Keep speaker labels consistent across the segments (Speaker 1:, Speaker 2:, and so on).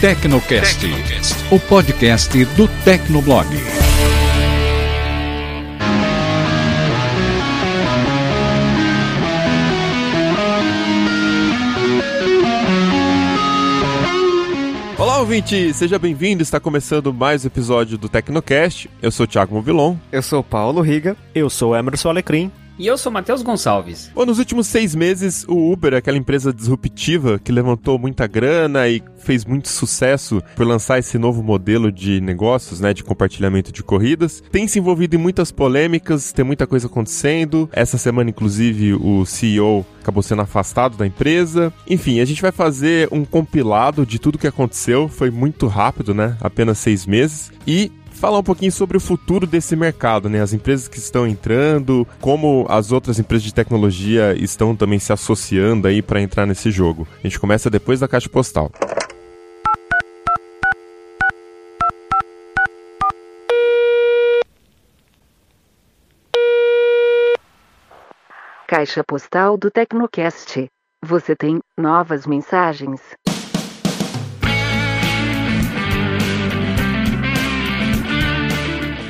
Speaker 1: Tecnocast, o podcast do Tecnoblog.
Speaker 2: Olá, ouvinte! Seja bem-vindo. Está começando mais um episódio do Tecnocast. Eu sou o Thiago Movilon.
Speaker 3: Eu sou o Paulo Riga.
Speaker 4: Eu sou o Emerson Alecrim.
Speaker 5: E eu sou Matheus Gonçalves.
Speaker 2: Bom, nos últimos seis meses, o Uber, aquela empresa disruptiva que levantou muita grana e fez muito sucesso por lançar esse novo modelo de negócios, né, de compartilhamento de corridas, tem se envolvido em muitas polêmicas, tem muita coisa acontecendo. Essa semana, inclusive, o CEO acabou sendo afastado da empresa. Enfim, a gente vai fazer um compilado de tudo que aconteceu. Foi muito rápido, né? Apenas seis meses. E falar um pouquinho sobre o futuro desse mercado, né? As empresas que estão entrando, como as outras empresas de tecnologia estão também se associando aí para entrar nesse jogo. A gente começa depois da caixa postal.
Speaker 6: Caixa postal do Tecnocast. Você tem novas mensagens.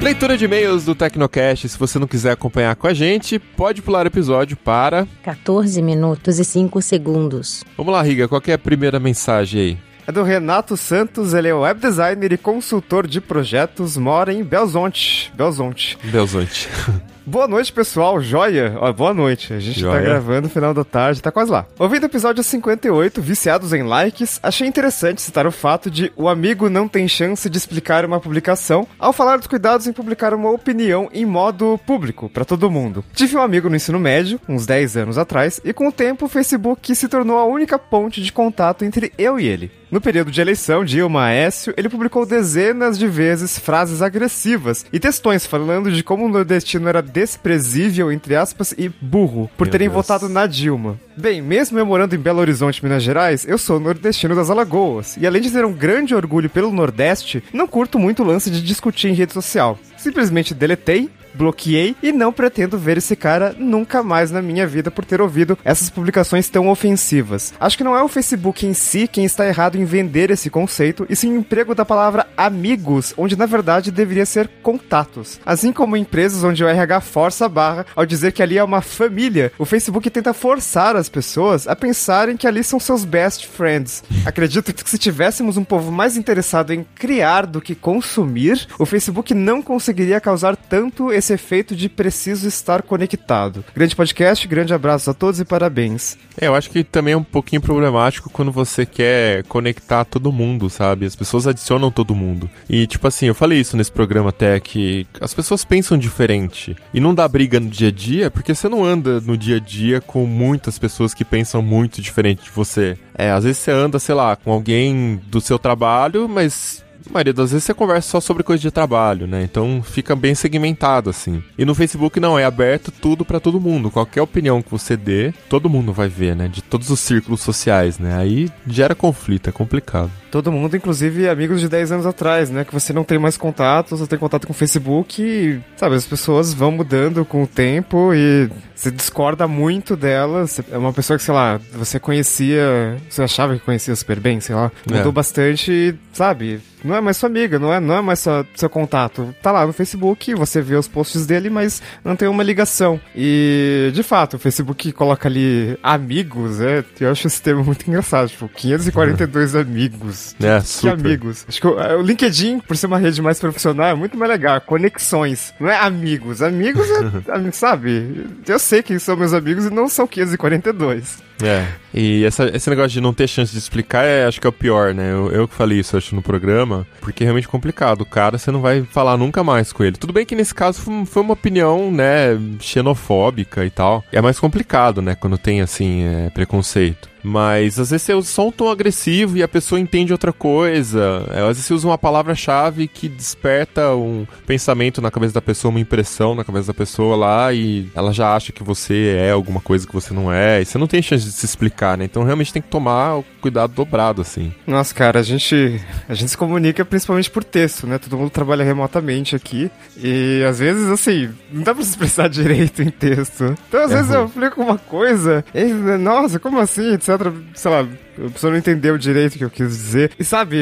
Speaker 2: Leitura de e-mails do Tecnocast. Se você não quiser acompanhar com a gente, pode pular o episódio para
Speaker 7: 14 minutos e 5 segundos.
Speaker 2: Vamos lá, Riga, qual é a primeira mensagem aí?
Speaker 3: É do Renato Santos, ele é web designer e consultor de projetos, mora em Belzonte. Belzonte.
Speaker 2: Belzonte.
Speaker 3: Boa noite, pessoal. Joia. Ó, boa noite. A gente
Speaker 2: Joia.
Speaker 3: tá gravando no final da tarde, tá quase lá. Ouvindo o episódio 58, Viciados em Likes, achei interessante citar o fato de o amigo não tem chance de explicar uma publicação ao falar dos cuidados em publicar uma opinião em modo público, para todo mundo. Tive um amigo no ensino médio, uns 10 anos atrás, e com o tempo o Facebook se tornou a única ponte de contato entre eu e ele. No período de eleição de Ilma Aécio, ele publicou dezenas de vezes frases agressivas e textões falando de como o nordestino era desprezível, entre aspas, e burro, por
Speaker 2: Meu
Speaker 3: terem
Speaker 2: Deus.
Speaker 3: votado na Dilma. Bem, mesmo eu morando em Belo Horizonte, Minas Gerais, eu sou nordestino das Alagoas, e além de ter um grande orgulho pelo Nordeste, não curto muito o lance de discutir em rede social. Simplesmente deletei, bloqueei e não pretendo ver esse cara nunca mais na minha vida por ter ouvido essas publicações tão ofensivas. Acho que não é o Facebook em si quem está errado em vender esse conceito, e sim o emprego da palavra amigos, onde na verdade deveria ser contatos. Assim como empresas onde o RH força a barra ao dizer que ali é uma família, o Facebook tenta forçar as pessoas a pensarem que ali são seus best friends. Acredito que se tivéssemos um povo mais interessado em criar do que consumir, o Facebook não conseguiria causar tanto esse efeito de preciso estar conectado. Grande podcast, grande abraço a todos e parabéns.
Speaker 2: É, eu acho que também é um pouquinho problemático quando você quer conectar todo mundo, sabe? As pessoas adicionam todo mundo. E, tipo assim, eu falei isso nesse programa até, que as pessoas pensam diferente. E não dá briga no dia a dia, porque você não anda no dia a dia com muitas pessoas que pensam muito diferente de você. É, às vezes você anda, sei lá, com alguém do seu trabalho, mas maioria das vezes você conversa só sobre coisa de trabalho, né? Então fica bem segmentado assim. E no Facebook não, é aberto tudo pra todo mundo. Qualquer opinião que você dê, todo mundo vai ver, né? De todos os círculos sociais, né? Aí gera conflito, é complicado.
Speaker 3: Todo mundo, inclusive amigos de 10 anos atrás, né? Que você não tem mais contato, você tem contato com o Facebook e, sabe, as pessoas vão mudando com o tempo e você discorda muito dela. É uma pessoa que, sei lá, você conhecia, você achava que conhecia super bem, sei lá.
Speaker 2: É.
Speaker 3: Mudou bastante e, sabe, não é mais sua amiga, não é, não é mais sua, seu contato. Tá lá no Facebook, você vê os posts dele, mas não tem uma ligação. E, de fato, o Facebook coloca ali amigos, é, eu acho esse termo muito engraçado, tipo, 542 amigos.
Speaker 2: É,
Speaker 3: Que
Speaker 2: super.
Speaker 3: amigos. Acho que o, o LinkedIn, por ser uma rede mais profissional, é muito mais legal. Conexões. Não é amigos. Amigos é, sabe? Eu sei quem são meus amigos e não são 542.
Speaker 2: É. E essa- esse negócio de não ter chance de explicar, é, acho que é o pior, né? Eu, eu que falei isso, acho, no programa, porque é realmente complicado. O cara, você não vai falar nunca mais com ele. Tudo bem que nesse caso foi, uma opinião, né, xenofóbica e tal. É mais complicado, né, quando tem, assim, é, preconceito. Mas às vezes você usa só um tom agressivo e a pessoa entende outra coisa. É, Às vezes você usa uma palavra-chave que desperta um pensamento na cabeça da pessoa, uma impressão na cabeça da pessoa lá e ela já acha que você é alguma coisa que você não é. E você não tem chance de de se explicar, né? Então realmente tem que tomar o cuidado dobrado, assim.
Speaker 3: Nossa, cara, a gente, a gente se comunica principalmente por texto, né? Todo mundo trabalha remotamente aqui. E às vezes, assim, não dá pra se expressar direito em texto. Então, às
Speaker 2: É
Speaker 3: vezes
Speaker 2: ruim.
Speaker 3: eu explico uma coisa, e, nossa, como assim, etc. Sei lá, a pessoa não entendeu direito o que eu quis dizer. E sabe,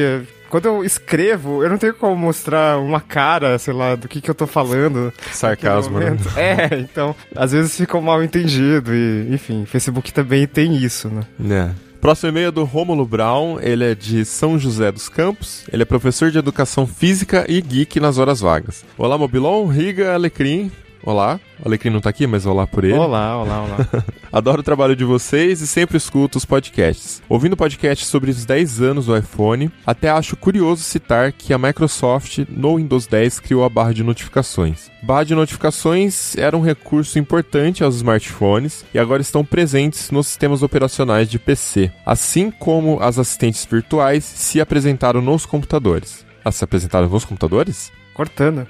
Speaker 3: quando eu escrevo, eu não tenho como mostrar uma cara, sei lá, do que, que eu tô falando.
Speaker 2: Sarcasmo, né?
Speaker 3: É, então, às vezes fica mal entendido e, enfim, Facebook também tem isso, né?
Speaker 2: É. Próximo e-mail é do Rômulo Brown, ele é de São José dos Campos, ele é professor de educação física e geek nas horas vagas. Olá, Mobilon, Riga, Alecrim. Olá, o Alecrim não tá aqui, mas olá por ele.
Speaker 3: Olá, olá, olá.
Speaker 2: Adoro o trabalho de vocês e sempre escuto os podcasts. Ouvindo podcast sobre os 10 anos do iPhone, até acho curioso citar que a Microsoft no Windows 10 criou a barra de notificações. Barra de notificações era um recurso importante aos smartphones e agora estão presentes nos sistemas operacionais de PC, assim como as assistentes virtuais se apresentaram nos computadores. Ah, se apresentaram nos computadores?
Speaker 3: Cortana,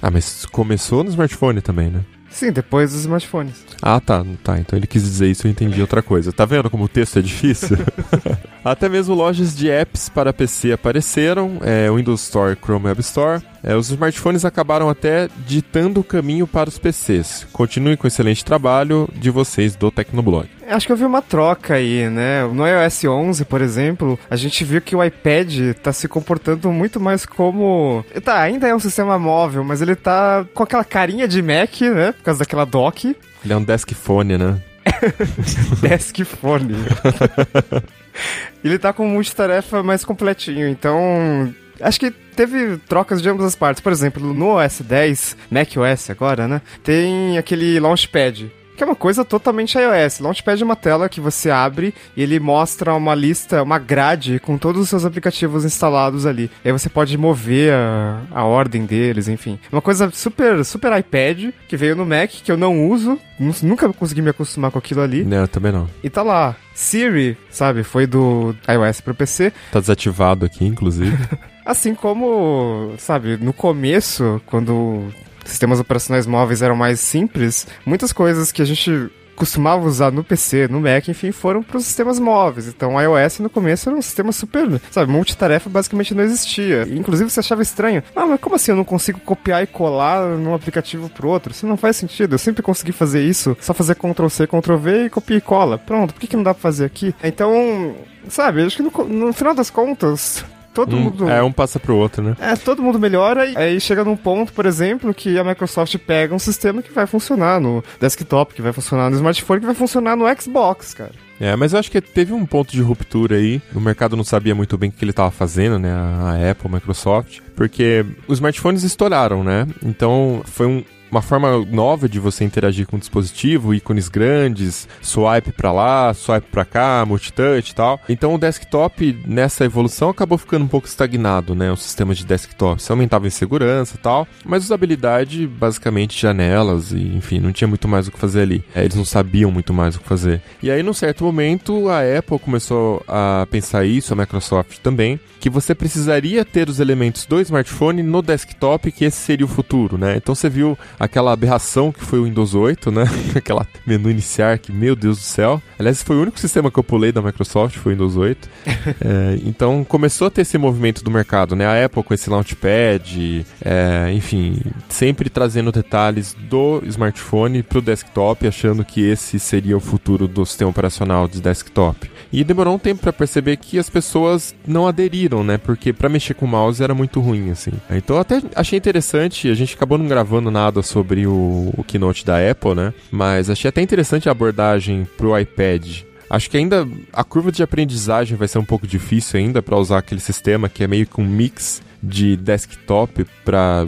Speaker 2: Ah, mas começou no smartphone também, né?
Speaker 3: Sim, depois dos smartphones.
Speaker 2: Ah, tá, tá. Então ele quis dizer isso, eu entendi outra coisa. Tá vendo como o texto é difícil? Até mesmo lojas de apps para PC apareceram, é, Windows Store, Chrome Web Store. É, os smartphones acabaram até ditando o caminho para os PCs. Continue com o excelente trabalho de vocês do Tecnoblog.
Speaker 3: Acho que eu vi uma troca aí, né? No iOS 11, por exemplo, a gente viu que o iPad tá se comportando muito mais como... Tá, ainda é um sistema móvel, mas ele tá com aquela carinha de Mac, né? Por causa daquela dock.
Speaker 2: Ele é um desk phone, né?
Speaker 3: Desk Phone. ele tá com multitarefa mais completinho, então... Acho que teve trocas de ambas as partes. Por exemplo, no OS 10, macOS agora, né? Tem aquele Launchpad. Que é uma coisa totalmente iOS. Launchpad é uma tela que você abre e ele mostra uma lista, uma grade com todos os seus aplicativos instalados ali. E aí você pode mover a, a ordem deles, enfim. Uma coisa super, super iPad que veio no Mac, que eu não uso. nu- Nunca consegui me acostumar com aquilo ali.
Speaker 2: Não, também não.
Speaker 3: E tá lá. Siri, sabe? Foi do iOS pro PC.
Speaker 2: Tá desativado aqui, inclusive.
Speaker 3: Assim como, sabe, no começo, quando sistemas operacionais móveis eram mais simples, muitas coisas que a gente costumava usar no PC, no Mac, enfim, foram para os sistemas móveis. Então, o iOS no começo era um sistema super, sabe, multitarefa basicamente não existia. Inclusive, você achava estranho. Ah, mas como assim eu não consigo copiar e colar num aplicativo pro outro? Isso não faz sentido. Eu sempre consegui fazer isso, só fazer Ctrl C, Ctrl V e copia e cola. Pronto, por que, que não dá pra fazer aqui? Então, sabe, acho que no, no final das contas, todo
Speaker 2: Um-
Speaker 3: mundo.
Speaker 2: é, um passa pro outro, né?
Speaker 3: É, todo mundo melhora e aí chega num ponto, por exemplo, que a Microsoft pega um sistema que vai funcionar no desktop, que vai funcionar no smartphone, que vai funcionar no Xbox, cara.
Speaker 2: É, mas eu acho que teve um ponto de ruptura aí. O mercado não sabia muito bem o que ele estava fazendo, né? A Apple, a Microsoft. Porque os smartphones estouraram, né? Então foi um- uma forma nova de você interagir com o dispositivo, ícones grandes, swipe pra lá, swipe pra cá, multitouch e tal. Então o desktop, nessa evolução, acabou ficando um pouco estagnado, né? O sistema de desktop. Você aumentava em segurança e tal, mas usabilidade, basicamente janelas e, enfim, não tinha muito mais o que fazer ali. É, eles não sabiam muito mais o que fazer. E aí, num certo momento, a Apple começou a pensar isso, a Microsoft também, que você precisaria ter os elementos do smartphone no desktop, que esse seria o futuro, né? Então você viu aquela aberração que foi o Windows 8, né? Aquela menu iniciar que, meu Deus do céu. Aliás, foi o único sistema que eu pulei da Microsoft, foi o Windows 8. É, então começou a ter esse movimento do mercado, né? A Apple com esse Launchpad, é, enfim, sempre trazendo detalhes do smartphone pro desktop, achando que esse seria o futuro do sistema operacional de desktop. E demorou um tempo para perceber que as pessoas não aderiram, né? Porque para mexer com o mouse era muito ruim, assim. Então até achei interessante, a gente acabou não gravando nada sobre o, o keynote da Apple, né? Mas achei até interessante a abordagem pro iPad. Acho que ainda a curva de aprendizagem vai ser um pouco difícil ainda para usar aquele sistema que é meio que um mix de desktop para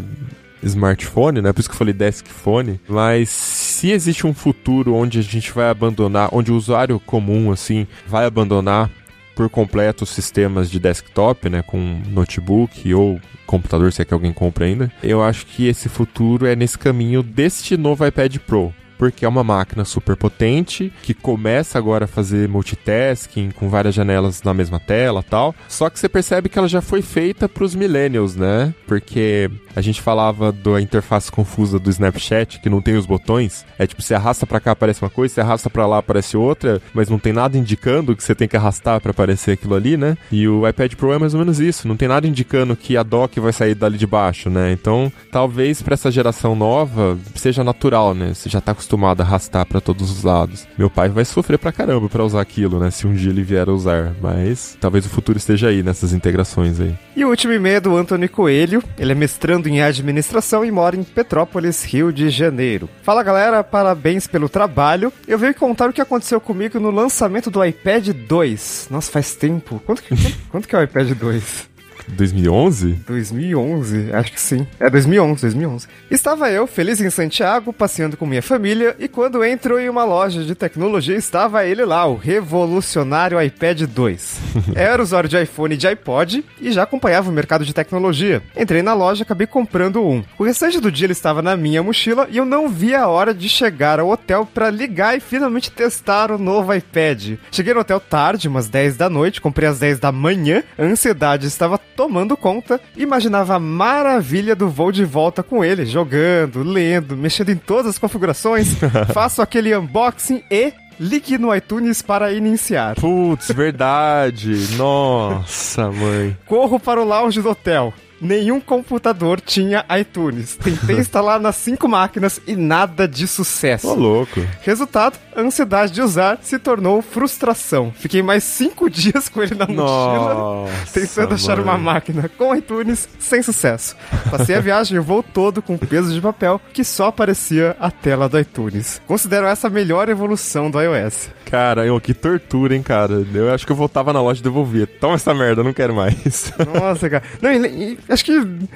Speaker 2: smartphone, né? Por isso que eu falei desk phone. Mas se existe um futuro onde a gente vai abandonar, onde o usuário comum, assim, vai abandonar por completo os sistemas de desktop, né? Com notebook ou computador, se é que alguém compra ainda. Eu acho que esse futuro é nesse caminho deste novo iPad Pro porque é uma máquina super potente que começa agora a fazer multitasking com várias janelas na mesma tela tal. Só que você percebe que ela já foi feita para os millennials, né? Porque A gente falava da interface confusa do Snapchat, que não tem os botões. É tipo, você arrasta para cá aparece uma coisa, você arrasta para lá aparece outra, mas não tem nada indicando que você tem que arrastar para aparecer aquilo ali, né? E o iPad Pro é mais ou menos isso, não tem nada indicando que a dock vai sair dali de baixo, né? Então, talvez para essa geração nova seja natural, né? Você já tá acostumado a arrastar para todos os lados. Meu pai vai sofrer pra caramba para usar aquilo, né? Se um dia ele vier a usar, mas talvez o futuro esteja aí nessas integrações aí.
Speaker 3: E o último e-mail é do Anthony Coelho. Ele é mestrando em administração e mora em Petrópolis, Rio de Janeiro. Fala galera, parabéns pelo trabalho. Eu venho contar o que aconteceu comigo no lançamento do iPad 2. Nossa, faz tempo. Quanto que, quanto que é o iPad 2?
Speaker 2: 2011?
Speaker 3: 2011, acho que sim. É 2011, 2011. Estava eu, feliz em Santiago, passeando com minha família, e quando entro em uma loja de tecnologia, estava ele lá, o revolucionário iPad 2. Era usuário de iPhone e de iPod, e já acompanhava o mercado de tecnologia. Entrei na loja e acabei comprando um. O restante do dia ele estava na minha mochila, e eu não vi a hora de chegar ao hotel para ligar e finalmente testar o novo iPad. Cheguei no hotel tarde, umas 10 da noite, comprei às 10 da manhã, a ansiedade estava tomando conta, imaginava a maravilha do voo de volta com ele, jogando, lendo, mexendo em todas as configurações, faço aquele unboxing e ligue no iTunes para iniciar.
Speaker 2: Putz, verdade. Nossa, mãe.
Speaker 3: Corro para o lounge do hotel. Nenhum computador tinha iTunes. Tentei instalar nas cinco máquinas e nada de sucesso.
Speaker 2: Ô, louco.
Speaker 3: Resultado, a ansiedade de usar se tornou frustração. Fiquei mais cinco dias com ele na mochila,
Speaker 2: Nossa,
Speaker 3: tentando achar
Speaker 2: mãe.
Speaker 3: uma máquina com iTunes sem sucesso. Passei a viagem e o voo todo com peso de papel que só aparecia a tela do iTunes. Considero essa a melhor evolução do iOS.
Speaker 2: Cara, eu, que tortura, hein, cara. Eu acho que eu voltava na loja e devolvia. Toma essa merda, eu não quero mais.
Speaker 3: Nossa, cara. Não, e, e acho que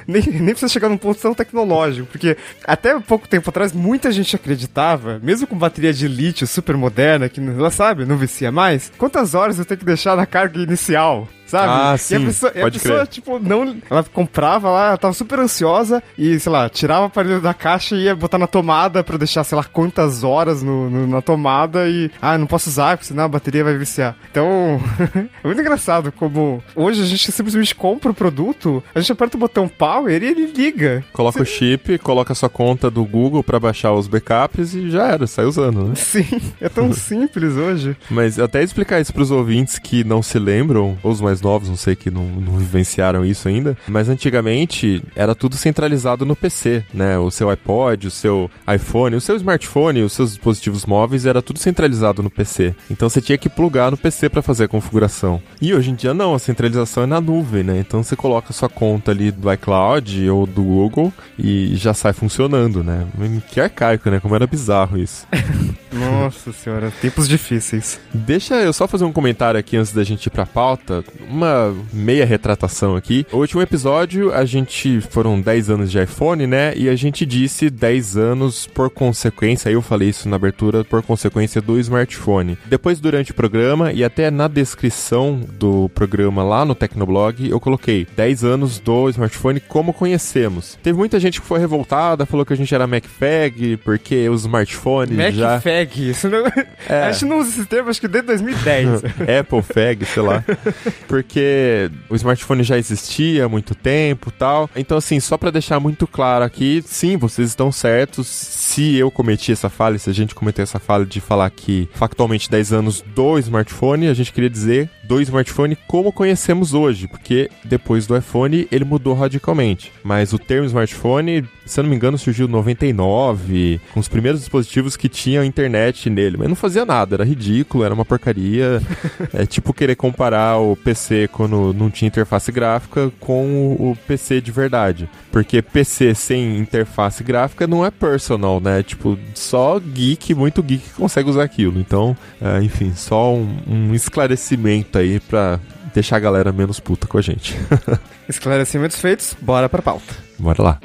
Speaker 3: nem, nem precisa chegar num ponto tão tecnológico, porque até pouco tempo atrás muita gente acreditava, mesmo com bateria de lítio super moderna, que ela sabe, não vicia mais, quantas horas eu tenho que deixar na carga inicial? Sabe?
Speaker 2: Ah,
Speaker 3: e a
Speaker 2: sim,
Speaker 3: pessoa, e a
Speaker 2: pode
Speaker 3: pessoa
Speaker 2: crer.
Speaker 3: tipo, não. Ela comprava lá, ela tava super ansiosa e, sei lá, tirava o aparelho da caixa e ia botar na tomada pra deixar, sei lá, quantas horas no, no- na tomada e. Ah, não posso usar, porque senão a bateria vai viciar. Então, é muito engraçado como hoje a gente simplesmente compra o produto, a gente aperta o botão power e ele liga.
Speaker 2: Coloca o chip, coloca a sua conta do Google pra baixar os backups e já era, sai usando, né?
Speaker 3: Sim, é tão simples hoje.
Speaker 2: Mas até explicar isso pros ouvintes que não se lembram, ou os mais novos, não sei, que não, não vivenciaram isso ainda, mas antigamente era tudo centralizado no PC, né? O seu iPod, o seu iPhone, o seu smartphone, os seus dispositivos móveis, era tudo centralizado no PC. Então você tinha que plugar no PC pra fazer a configuração. E hoje em dia não, a centralização é na nuvem, né? Então você coloca a sua conta ali do iCloud ou do Google e já sai funcionando, né? Que arcaico, né? Como era bizarro isso.
Speaker 3: Nossa senhora, tempos difíceis.
Speaker 2: Deixa eu só fazer um comentário aqui antes da gente ir pra pauta. Uma meia retratação aqui. O último episódio, a gente. Foram 10 anos de iPhone, né? E a gente disse 10 anos por consequência. Eu falei isso na abertura, por consequência do smartphone. Depois, durante o programa e até na descrição do programa lá no Tecnoblog, eu coloquei 10 anos do smartphone como conhecemos. Teve muita gente que foi revoltada, falou que a gente era MacFag, porque os smartphones já.
Speaker 3: MacFag, isso não...
Speaker 2: É.
Speaker 3: A gente não usa esse termo, acho que desde 2010.
Speaker 2: Apple Fag, sei lá. Porque o smartphone já existia há muito tempo tal. Então, assim, só pra deixar muito claro aqui, sim, vocês estão certos. Se eu cometi essa falha, se a gente cometeu essa falha de falar que factualmente 10 anos do smartphone, a gente queria dizer do smartphone como conhecemos hoje. Porque depois do iPhone ele mudou radicalmente. Mas o termo smartphone, se eu não me engano, surgiu em 99, com os primeiros dispositivos que tinham internet nele. Mas não fazia nada, era ridículo, era uma porcaria. é tipo querer comparar o PC quando não tinha interface gráfica com o, o PC de verdade. Porque PC sem interface gráfica não é personal, né? Tipo, só geek, muito geek consegue usar aquilo. Então, é, enfim, só um, um esclarecimento aí pra deixar a galera menos puta com a gente.
Speaker 3: Esclarecimentos feitos, bora pra pauta.
Speaker 2: Bora lá.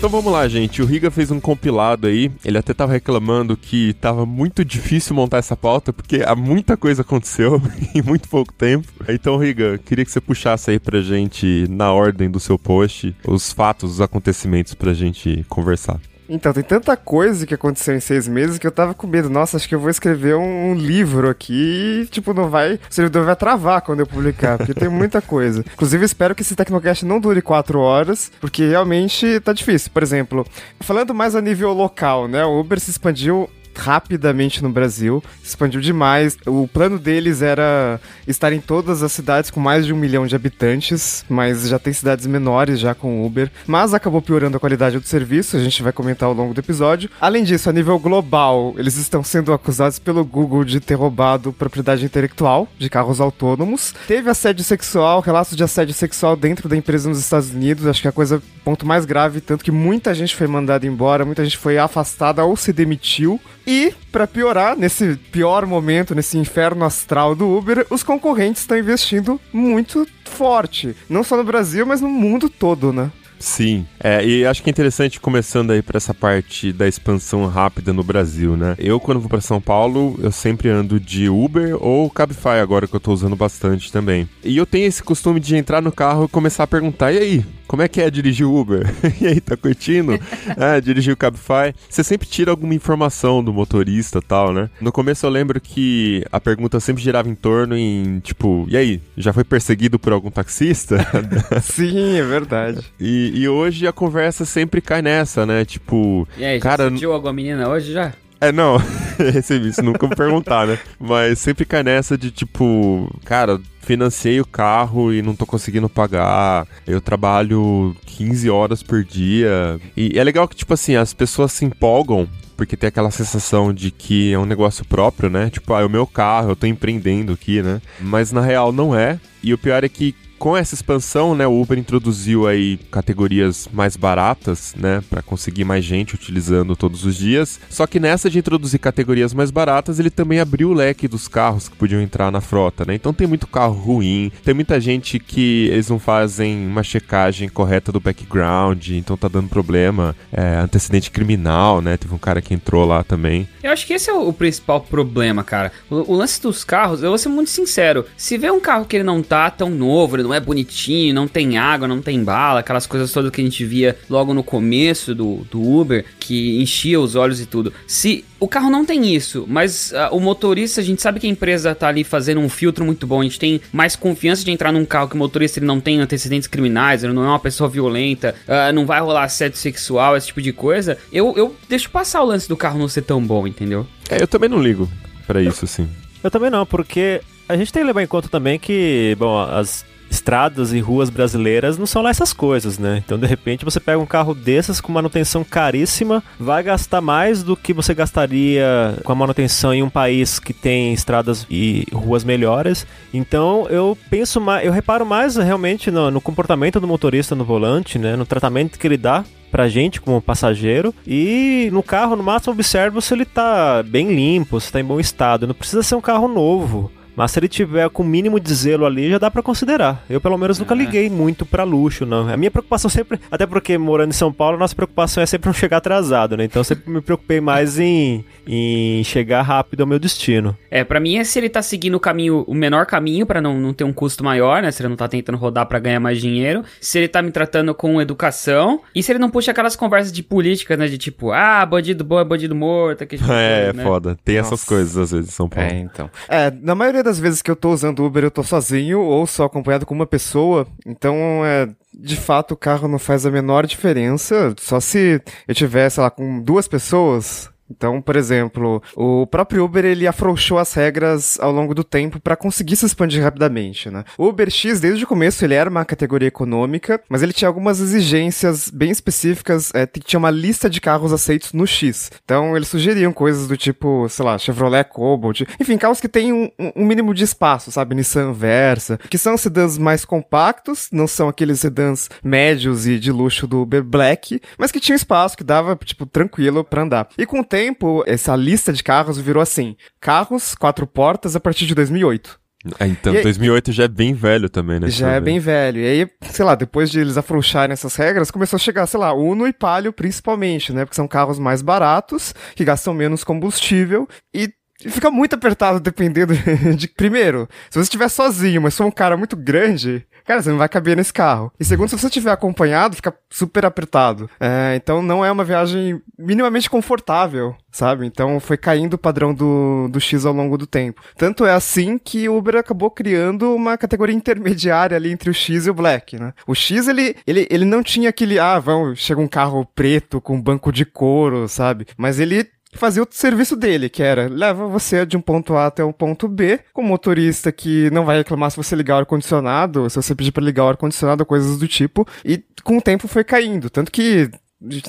Speaker 2: Então vamos lá, gente. O Riga fez um compilado aí. Ele até tava reclamando que tava muito difícil montar essa pauta, porque há muita coisa aconteceu em muito pouco tempo. Então, Riga, queria que você puxasse aí pra gente, na ordem do seu post, os fatos, os acontecimentos pra gente conversar.
Speaker 3: Então, tem tanta coisa que aconteceu em seis meses que eu tava com medo. Nossa, acho que eu vou escrever um, um livro aqui e, tipo, não vai. O servidor vai travar quando eu publicar, porque tem muita coisa. Inclusive, espero que esse Tecnocast não dure quatro horas, porque realmente tá difícil. Por exemplo, falando mais a nível local, né? O Uber se expandiu rapidamente no Brasil, expandiu demais. O plano deles era estar em todas as cidades com mais de um milhão de habitantes, mas já tem cidades menores já com Uber, mas acabou piorando a qualidade do serviço, a gente vai comentar ao longo do episódio. Além disso, a nível global, eles estão sendo acusados pelo Google de ter roubado propriedade intelectual de carros autônomos. Teve assédio sexual, relatos de assédio sexual dentro da empresa nos Estados Unidos, acho que é a coisa ponto mais grave, tanto que muita gente foi mandada embora, muita gente foi afastada ou se demitiu. E, para piorar, nesse pior momento, nesse inferno astral do Uber, os concorrentes estão investindo muito forte. Não só no Brasil, mas no mundo todo, né?
Speaker 2: Sim, é, e acho que é interessante começando aí para essa parte da expansão rápida no Brasil, né? Eu, quando vou para São Paulo, eu sempre ando de Uber ou Cabify, agora que eu tô usando bastante também. E eu tenho esse costume de entrar no carro e começar a perguntar: e aí, como é que é dirigir o Uber? e aí, tá curtindo? ah, dirigir o Cabify. Você sempre tira alguma informação do motorista e tal, né? No começo eu lembro que a pergunta sempre girava em torno em, tipo, e aí, já foi perseguido por algum taxista?
Speaker 3: Sim, é verdade.
Speaker 2: E, e, hoje a conversa sempre cai nessa, né? Tipo,
Speaker 5: e aí,
Speaker 2: cara...
Speaker 5: Já sentiu alguma menina hoje já?
Speaker 2: É, não, recebi isso, nunca vou perguntar, né? Mas sempre cai nessa de tipo, cara, financei o carro e não tô conseguindo pagar. Eu trabalho 15 horas por dia. E é legal que, tipo assim, as pessoas se empolgam porque tem aquela sensação de que é um negócio próprio, né? Tipo, ah, é o meu carro, eu tô empreendendo aqui, né? Mas na real não é. E o pior é que com essa expansão, né, o Uber introduziu aí categorias mais baratas, né, para conseguir mais gente utilizando todos os dias. Só que nessa de introduzir categorias mais baratas, ele também abriu o leque dos carros que podiam entrar na frota, né? Então tem muito carro ruim, tem muita gente que eles não fazem uma checagem correta do background, então tá dando problema, é, antecedente criminal, né? Teve um cara que entrou lá também.
Speaker 5: Eu acho que esse é o principal problema, cara. O, o lance dos carros, eu vou ser muito sincero, se vê um carro que ele não tá tão novo, ele não é bonitinho, não tem água, não tem bala, aquelas coisas todas que a gente via logo no começo do, do Uber, que enchia os olhos e tudo. Se o carro não tem isso, mas uh, o motorista, a gente sabe que a empresa tá ali fazendo um filtro muito bom, a gente tem mais confiança de entrar num carro que o motorista ele não tem antecedentes criminais, ele não é uma pessoa violenta, uh, não vai rolar assédio sexual, esse tipo de coisa. Eu, eu deixo passar o lance do carro não ser tão bom, entendeu?
Speaker 2: É, eu também não ligo para isso, assim.
Speaker 4: Eu também não, porque a gente tem que levar em conta também que, bom, as estradas e ruas brasileiras não são lá essas coisas, né? Então, de repente, você pega um carro desses com manutenção caríssima, vai gastar mais do que você gastaria com a manutenção em um país que tem estradas e ruas melhores. Então, eu penso mais, eu reparo mais realmente no, no comportamento do motorista no volante, né? No tratamento que ele dá pra gente como passageiro. E no carro, no máximo, observo se ele tá bem limpo, se tá em bom estado. Não precisa ser um carro novo. Mas se ele tiver com o mínimo de zelo ali, já dá para considerar. Eu, pelo menos, nunca é. liguei muito para luxo, não. A minha preocupação sempre, até porque morando em São Paulo, nossa preocupação é sempre não chegar atrasado, né? Então, eu sempre me preocupei mais em, em chegar rápido ao meu destino.
Speaker 5: É, para mim é se ele tá seguindo o caminho, o menor caminho para não, não ter um custo maior, né? Se ele não tá tentando rodar para ganhar mais dinheiro, se ele tá me tratando com educação e se ele não puxa aquelas conversas de política, né? De tipo, ah, bandido bom é bandido morto. Que
Speaker 2: tipo é, coisa, né? foda. Tem Nossa. essas coisas às vezes em São Paulo.
Speaker 3: É, então. É, na maioria das vezes que eu tô usando Uber, eu tô sozinho ou só acompanhado com uma pessoa. Então, é, de fato, o carro não faz a menor diferença. Só se eu tiver, sei lá, com duas pessoas, então, por exemplo, o próprio Uber ele afrouxou as regras ao longo do tempo para conseguir se expandir rapidamente, né? O Uber X desde o começo ele era uma categoria econômica, mas ele tinha algumas exigências bem específicas, é, tinha uma lista de carros aceitos no X. Então, eles sugeriam coisas do tipo, sei lá, Chevrolet Cobalt, enfim, carros que têm um, um mínimo de espaço, sabe, Nissan Versa, que são sedãs mais compactos, não são aqueles sedãs médios e de luxo do Uber Black, mas que tinham espaço que dava tipo tranquilo para andar. E com o tempo tempo, essa lista de carros virou assim: carros, quatro portas a partir de 2008.
Speaker 2: É, então, e 2008 já é bem velho também, né?
Speaker 3: Já é bem velho. E aí, sei lá, depois de eles afrouxarem essas regras, começou a chegar, sei lá, Uno e Palio principalmente, né? Porque são carros mais baratos, que gastam menos combustível e fica muito apertado dependendo de. Primeiro, se você estiver sozinho, mas for um cara muito grande, cara, você não vai caber nesse carro. E segundo, se você estiver acompanhado, fica super apertado. É, então não é uma viagem minimamente confortável, sabe? Então foi caindo o padrão do, do X ao longo do tempo. Tanto é assim que o Uber acabou criando uma categoria intermediária ali entre o X e o Black, né? O X, ele, ele, ele não tinha aquele, ah, vamos, chega um carro preto com banco de couro, sabe? Mas ele fazia o serviço dele, que era leva você de um ponto A até o ponto B, com um motorista que não vai reclamar se você ligar o ar-condicionado, se você pedir para ligar o ar-condicionado, coisas do tipo, e com o tempo foi caindo, tanto que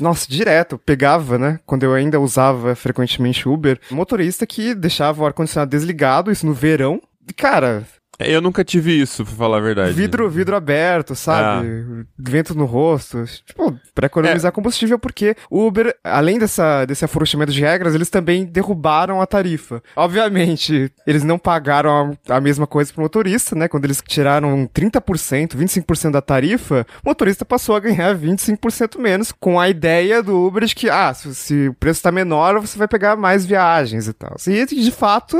Speaker 3: nossa, direto, pegava, né? Quando eu ainda usava frequentemente Uber, motorista que deixava o ar-condicionado desligado, isso no verão. Cara,
Speaker 2: eu nunca tive isso, pra falar a verdade.
Speaker 3: Vidro, vidro aberto, sabe? Ah. Vento no rosto. Tipo, pra economizar é. combustível, porque o Uber, além dessa, desse afrouxamento de regras, eles também derrubaram a tarifa. Obviamente, eles não pagaram a, a mesma coisa pro motorista, né? Quando eles tiraram 30%, 25% da tarifa, o motorista passou a ganhar 25% menos, com a ideia do Uber de que, ah, se, se o preço tá menor, você vai pegar mais viagens e tal. E, de fato,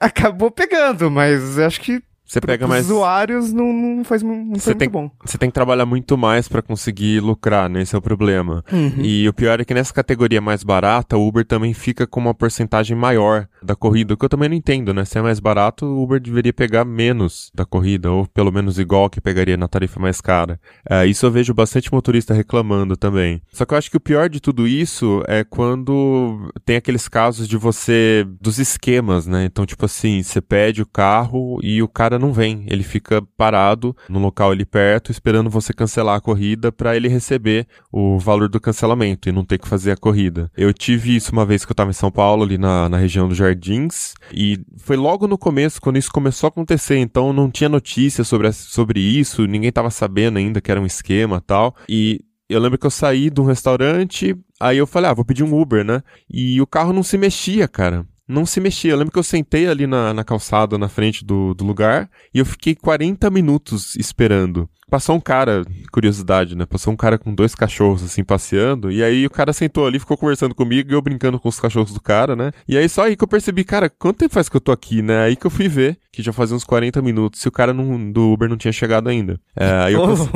Speaker 3: acabou pegando, mas acho que
Speaker 2: você pega mais.
Speaker 3: usuários não, não faz não foi
Speaker 2: tem,
Speaker 3: muito bom.
Speaker 2: Você tem que trabalhar muito mais para conseguir lucrar, né? Esse é o problema. Uhum. E o pior é que nessa categoria mais barata, o Uber também fica com uma porcentagem maior da corrida, o que eu também não entendo, né? Se é mais barato, o Uber deveria pegar menos da corrida, ou pelo menos igual que pegaria na tarifa mais cara. É, isso eu vejo bastante motorista reclamando também. Só que eu acho que o pior de tudo isso é quando tem aqueles casos de você. dos esquemas, né? Então, tipo assim, você pede o carro e o cara não vem. Ele fica parado no local ali perto, esperando você cancelar a corrida para ele receber o valor do cancelamento e não ter que fazer a corrida. Eu tive isso uma vez que eu tava em São Paulo, ali na, na região dos Jardins, e foi logo no começo, quando isso começou a acontecer, então não tinha notícia sobre, sobre isso, ninguém tava sabendo ainda que era um esquema tal, e eu lembro que eu saí de um restaurante, aí eu falei, ah, vou pedir um Uber, né? E o carro não se mexia, cara não se mexia. Eu lembro que eu sentei ali na, na calçada, na frente do, do lugar, e eu fiquei 40 minutos esperando. Passou um cara, curiosidade, né? Passou um cara com dois cachorros, assim, passeando, e aí o cara sentou ali, ficou conversando comigo, e eu brincando com os cachorros do cara, né? E aí só aí que eu percebi, cara, quanto tempo faz que eu tô aqui, né? Aí que eu fui ver, que já fazia uns 40 minutos, se o cara não, do Uber não tinha chegado ainda. É, aí eu cance...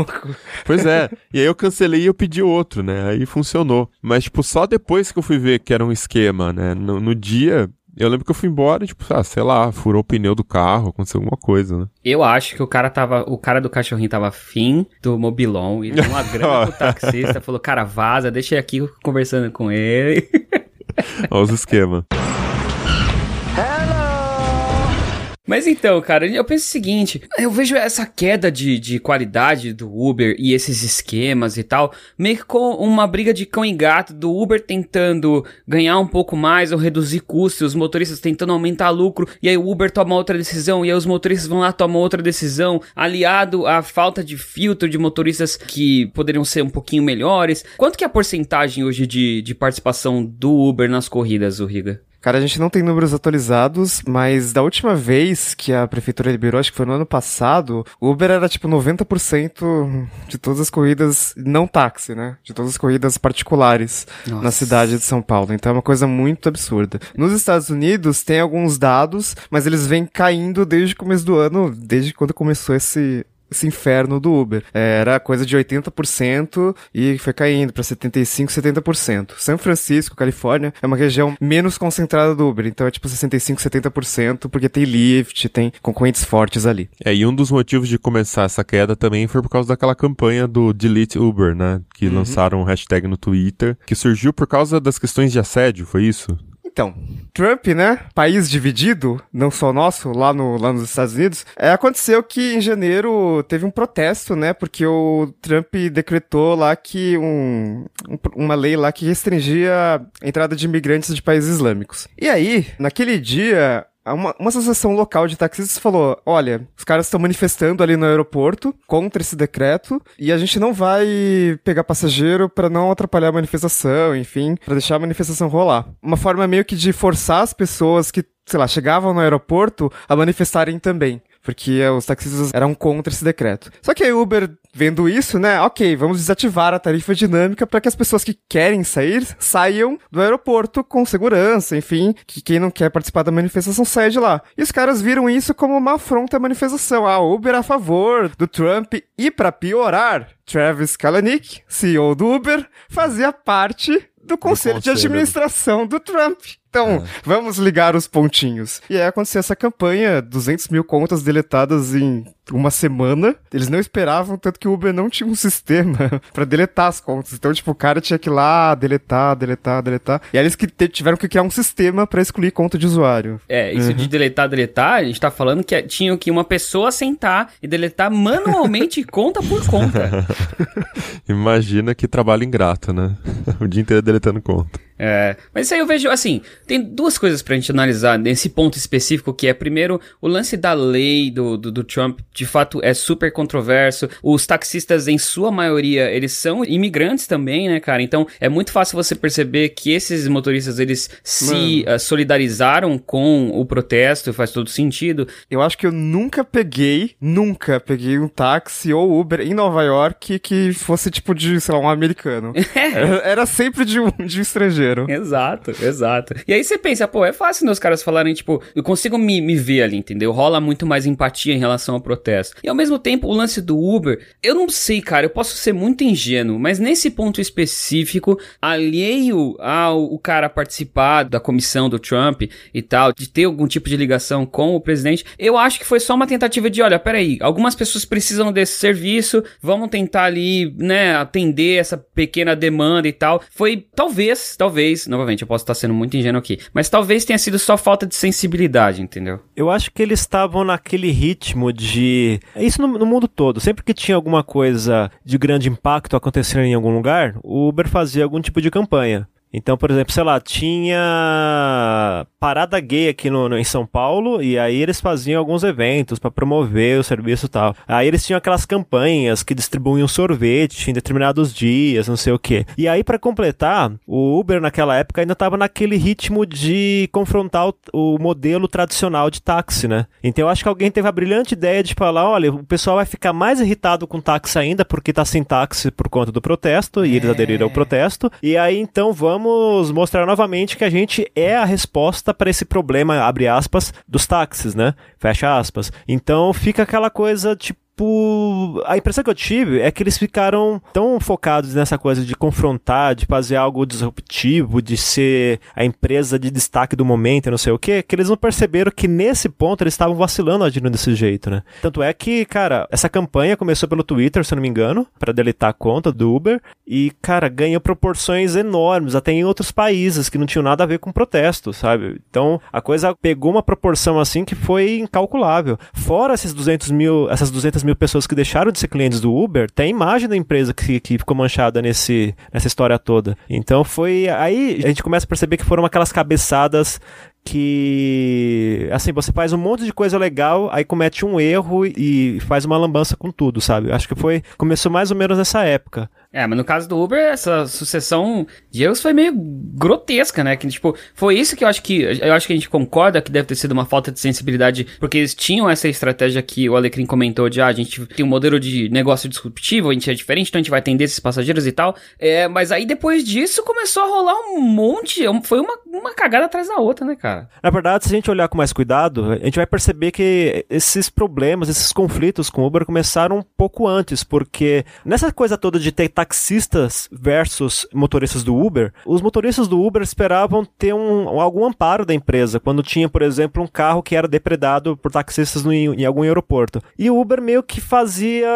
Speaker 2: Pois é, e aí eu cancelei e eu pedi outro, né? Aí funcionou. Mas, tipo, só depois que eu fui ver que era um esquema, né? No, no dia, eu lembro que eu fui embora e, tipo, ah, sei lá, furou o pneu do carro, aconteceu alguma coisa, né?
Speaker 5: Eu acho que o cara tava. O cara do cachorrinho tava afim do mobilon e deu uma grana pro taxista, falou, cara, vaza, deixa aqui conversando com ele.
Speaker 2: Olha os esquemas.
Speaker 5: Mas então, cara, eu penso o seguinte: eu vejo essa queda de, de qualidade do Uber e esses esquemas e tal, meio que com uma briga de cão e gato do Uber tentando ganhar um pouco mais ou reduzir custos, os motoristas tentando aumentar lucro, e aí o Uber toma outra decisão, e aí os motoristas vão lá tomar outra decisão, aliado à falta de filtro de motoristas que poderiam ser um pouquinho melhores. Quanto que é a porcentagem hoje de, de participação do Uber nas corridas, o Riga?
Speaker 3: Cara, a gente não tem números atualizados, mas da última vez que a prefeitura liberou, acho que foi no ano passado, o Uber era tipo 90% de todas as corridas não táxi, né? De todas as corridas particulares Nossa. na cidade de São Paulo. Então é uma coisa muito absurda. Nos Estados Unidos tem alguns dados, mas eles vêm caindo desde o começo do ano, desde quando começou esse, esse inferno do Uber. Era coisa de 80% e foi caindo para 75%, 70%. São Francisco, Califórnia, é uma região menos concentrada do Uber, então é tipo 65%, 70%, porque tem Lyft, tem concorrentes fortes ali.
Speaker 2: É, e um dos motivos de começar essa queda também foi por causa daquela campanha do Delete Uber, né? Que uhum. lançaram um hashtag no Twitter, que surgiu por causa das questões de assédio, foi isso?
Speaker 3: Então, Trump, né? País dividido, não só nosso, lá, no, lá nos Estados Unidos. É, aconteceu que em janeiro teve um protesto, né? Porque o Trump decretou lá que um, um, uma lei lá que restringia a entrada de imigrantes de países islâmicos. E aí, naquele dia, uma, uma associação local de taxistas falou: olha, os caras estão manifestando ali no aeroporto contra esse decreto e a gente não vai pegar passageiro para não atrapalhar a manifestação, enfim, para deixar a manifestação rolar. Uma forma meio que de forçar as pessoas que sei lá, chegavam no aeroporto a manifestarem também. Porque os taxistas eram contra esse decreto. Só que a Uber vendo isso, né? Ok, vamos desativar a tarifa dinâmica para que as pessoas que querem sair saiam do aeroporto com segurança, enfim, que quem não quer participar da manifestação saia de lá. E os caras viram isso como uma afronta à manifestação. A Uber a favor do Trump e para piorar, Travis Kalanick, CEO do Uber, fazia parte do conselho, de
Speaker 2: conselho.
Speaker 3: administração do Trump. Então, vamos ligar os pontinhos. E aí aconteceu essa campanha, 200 mil contas deletadas em uma semana. Eles não esperavam, tanto que o Uber não tinha um sistema pra deletar as contas. Então, tipo, o cara tinha que ir lá, deletar, deletar, deletar. E aí eles que tiveram que criar um sistema pra excluir conta de usuário.
Speaker 5: É, isso de deletar, deletar, a gente tá falando que tinha que uma pessoa sentar e deletar manualmente conta por conta.
Speaker 2: Imagina que trabalho ingrato, né? o dia inteiro deletando conta.
Speaker 5: É, mas isso aí eu vejo, assim, tem duas coisas pra gente analisar nesse ponto específico, que é, primeiro, o lance da lei do, do, do Trump, de fato, é super controverso. Os taxistas, em sua maioria, eles são imigrantes também, né, cara? Então, é muito fácil você perceber que esses motoristas, eles se ah, solidarizaram com o protesto, faz todo sentido.
Speaker 3: Eu acho que eu nunca peguei, nunca peguei um táxi ou Uber em Nova York que fosse tipo de, sei lá, um americano. Era, era sempre de um, de um estrangeiro.
Speaker 5: Exato, exato. E aí você pensa, pô, é fácil né, os caras falarem, tipo, eu consigo me, me ver ali, entendeu? Rola muito mais empatia em relação ao protesto. E ao mesmo tempo, o lance do Uber, eu não sei, cara, eu posso ser muito ingênuo, mas nesse ponto específico, alheio ao o cara participar da comissão do Trump e tal, de ter algum tipo de ligação com o presidente, eu acho que foi só uma tentativa de, olha, peraí, algumas pessoas precisam desse serviço, vamos tentar ali, né, atender essa pequena demanda e tal. Foi, talvez, talvez, novamente, eu posso estar sendo muito ingênuo aqui, mas talvez tenha sido só falta de sensibilidade, entendeu?
Speaker 4: Eu acho que eles estavam naquele ritmo de. Isso no, no mundo todo. Sempre que tinha alguma coisa de grande impacto acontecendo em algum lugar, o Uber fazia algum tipo de campanha. Então, por exemplo, sei lá, tinha parada gay aqui no, no- em São Paulo e aí eles faziam alguns eventos para promover o serviço e tal. Aí eles tinham aquelas campanhas que distribuíam sorvete em determinados dias, não sei o quê. E aí, para completar, o Uber naquela época ainda estava naquele ritmo de confrontar o, o modelo tradicional de táxi, né? Então eu acho que alguém teve a brilhante ideia de falar, olha, o pessoal vai ficar mais irritado com táxi ainda porque tá sem táxi por conta do protesto e eles aderiram ao protesto. E aí então vamos mostrar novamente que a gente é a resposta para esse problema, abre aspas, dos táxis, né? Fecha aspas. Então fica aquela coisa tipo a impressão que eu tive é que eles ficaram tão focados nessa coisa de confrontar, de fazer algo disruptivo, de ser a empresa de destaque do momento, e não sei o que, que eles não perceberam que nesse ponto eles estavam vacilando agindo desse jeito, né? Tanto é que, cara, essa campanha começou pelo Twitter, se eu não me engano, para deletar a conta do Uber e, cara, ganhou proporções enormes, até em outros países que não tinham nada a ver com protesto, sabe? Então a coisa pegou uma proporção assim que foi incalculável. Fora esses 200 mil, essas 200 mil pessoas que deixaram de ser clientes do Uber, tem a imagem da empresa que, que ficou manchada nesse, nessa história toda. Então foi. Aí a gente começa a perceber que foram aquelas cabeçadas que assim, você faz um monte de coisa legal, aí comete um erro e faz uma lambança com tudo, sabe? Acho que foi começou mais ou menos nessa época.
Speaker 5: É, mas no caso do Uber, essa sucessão de erros foi meio grotesca, né? Que, tipo, foi isso que eu acho que. Eu acho que a gente concorda que deve ter sido uma falta de sensibilidade, porque eles tinham essa estratégia que o Alecrim comentou de, ah, a gente tem um modelo de negócio disruptivo, a gente é diferente, então a gente vai atender esses passageiros e tal. É, mas aí depois disso começou a rolar um monte. Foi uma, uma cagada atrás da outra, né, cara?
Speaker 4: Na verdade, se a gente olhar com mais cuidado, a gente vai perceber que esses problemas, esses conflitos com o Uber começaram um pouco antes, porque nessa coisa toda de ter taxistas versus motoristas do Uber, os motoristas do Uber esperavam ter um, algum amparo da empresa quando tinha, por exemplo, um carro que era depredado por taxistas no, em algum aeroporto. E o Uber meio que fazia,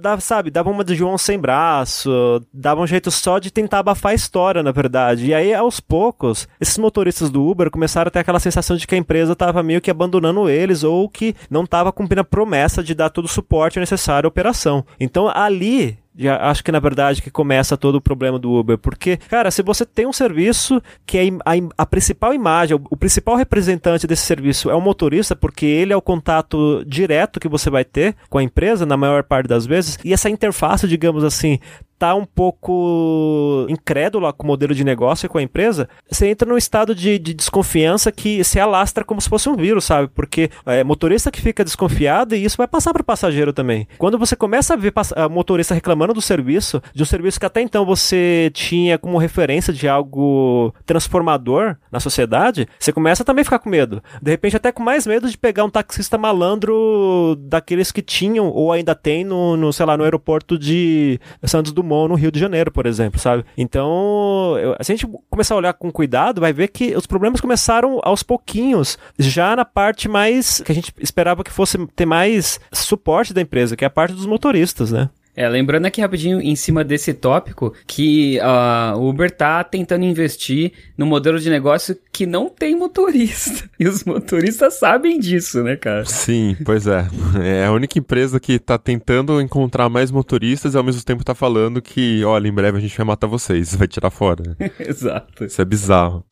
Speaker 4: dava, sabe, dava uma de João sem braço, dava um jeito só de tentar abafar a história, na verdade. E aí, aos poucos, esses motoristas do Uber começaram a ter aquela sensação de que a empresa estava meio que abandonando eles ou que não estava cumprindo a promessa de dar todo o suporte necessário à operação. Então, ali já acho que na verdade que começa todo o problema do Uber, porque, cara, se você tem um serviço que é a, a, principal imagem, o, o, principal representante desse serviço é o motorista, porque ele é o contato direto que você vai ter com a empresa na maior parte das vezes, e essa interface, digamos assim, tá um pouco incrédula com o modelo de negócio e com a empresa, você entra num estado de, de desconfiança que se alastra como se fosse um vírus, sabe? Porque é motorista que fica desconfiado e isso vai passar para o passageiro também. Quando você começa a ver a motorista reclamando do serviço, de um serviço que até então você tinha como referência de algo transformador na sociedade, você começa a também ficar com medo. De repente, até com mais medo de pegar um taxista malandro daqueles que tinham ou ainda tem no, no sei lá, no aeroporto de Santos Dumont, no Rio de Janeiro, por exemplo, sabe? Então, eu, se a gente começar a olhar com cuidado, vai ver que os problemas começaram aos pouquinhos, já na parte mais que a gente esperava que fosse ter mais suporte da empresa, que é a parte dos motoristas, né?
Speaker 5: É, lembrando aqui rapidinho em cima desse tópico que uh, o Uber tá tentando investir no modelo de negócio que não tem motorista. E os motoristas sabem disso, né, cara?
Speaker 2: Sim, pois é. É a única empresa que tá tentando encontrar mais motoristas e ao mesmo tempo tá falando que, olha, em breve a gente vai matar vocês, vai tirar fora.
Speaker 5: Exato.
Speaker 2: Isso é bizarro.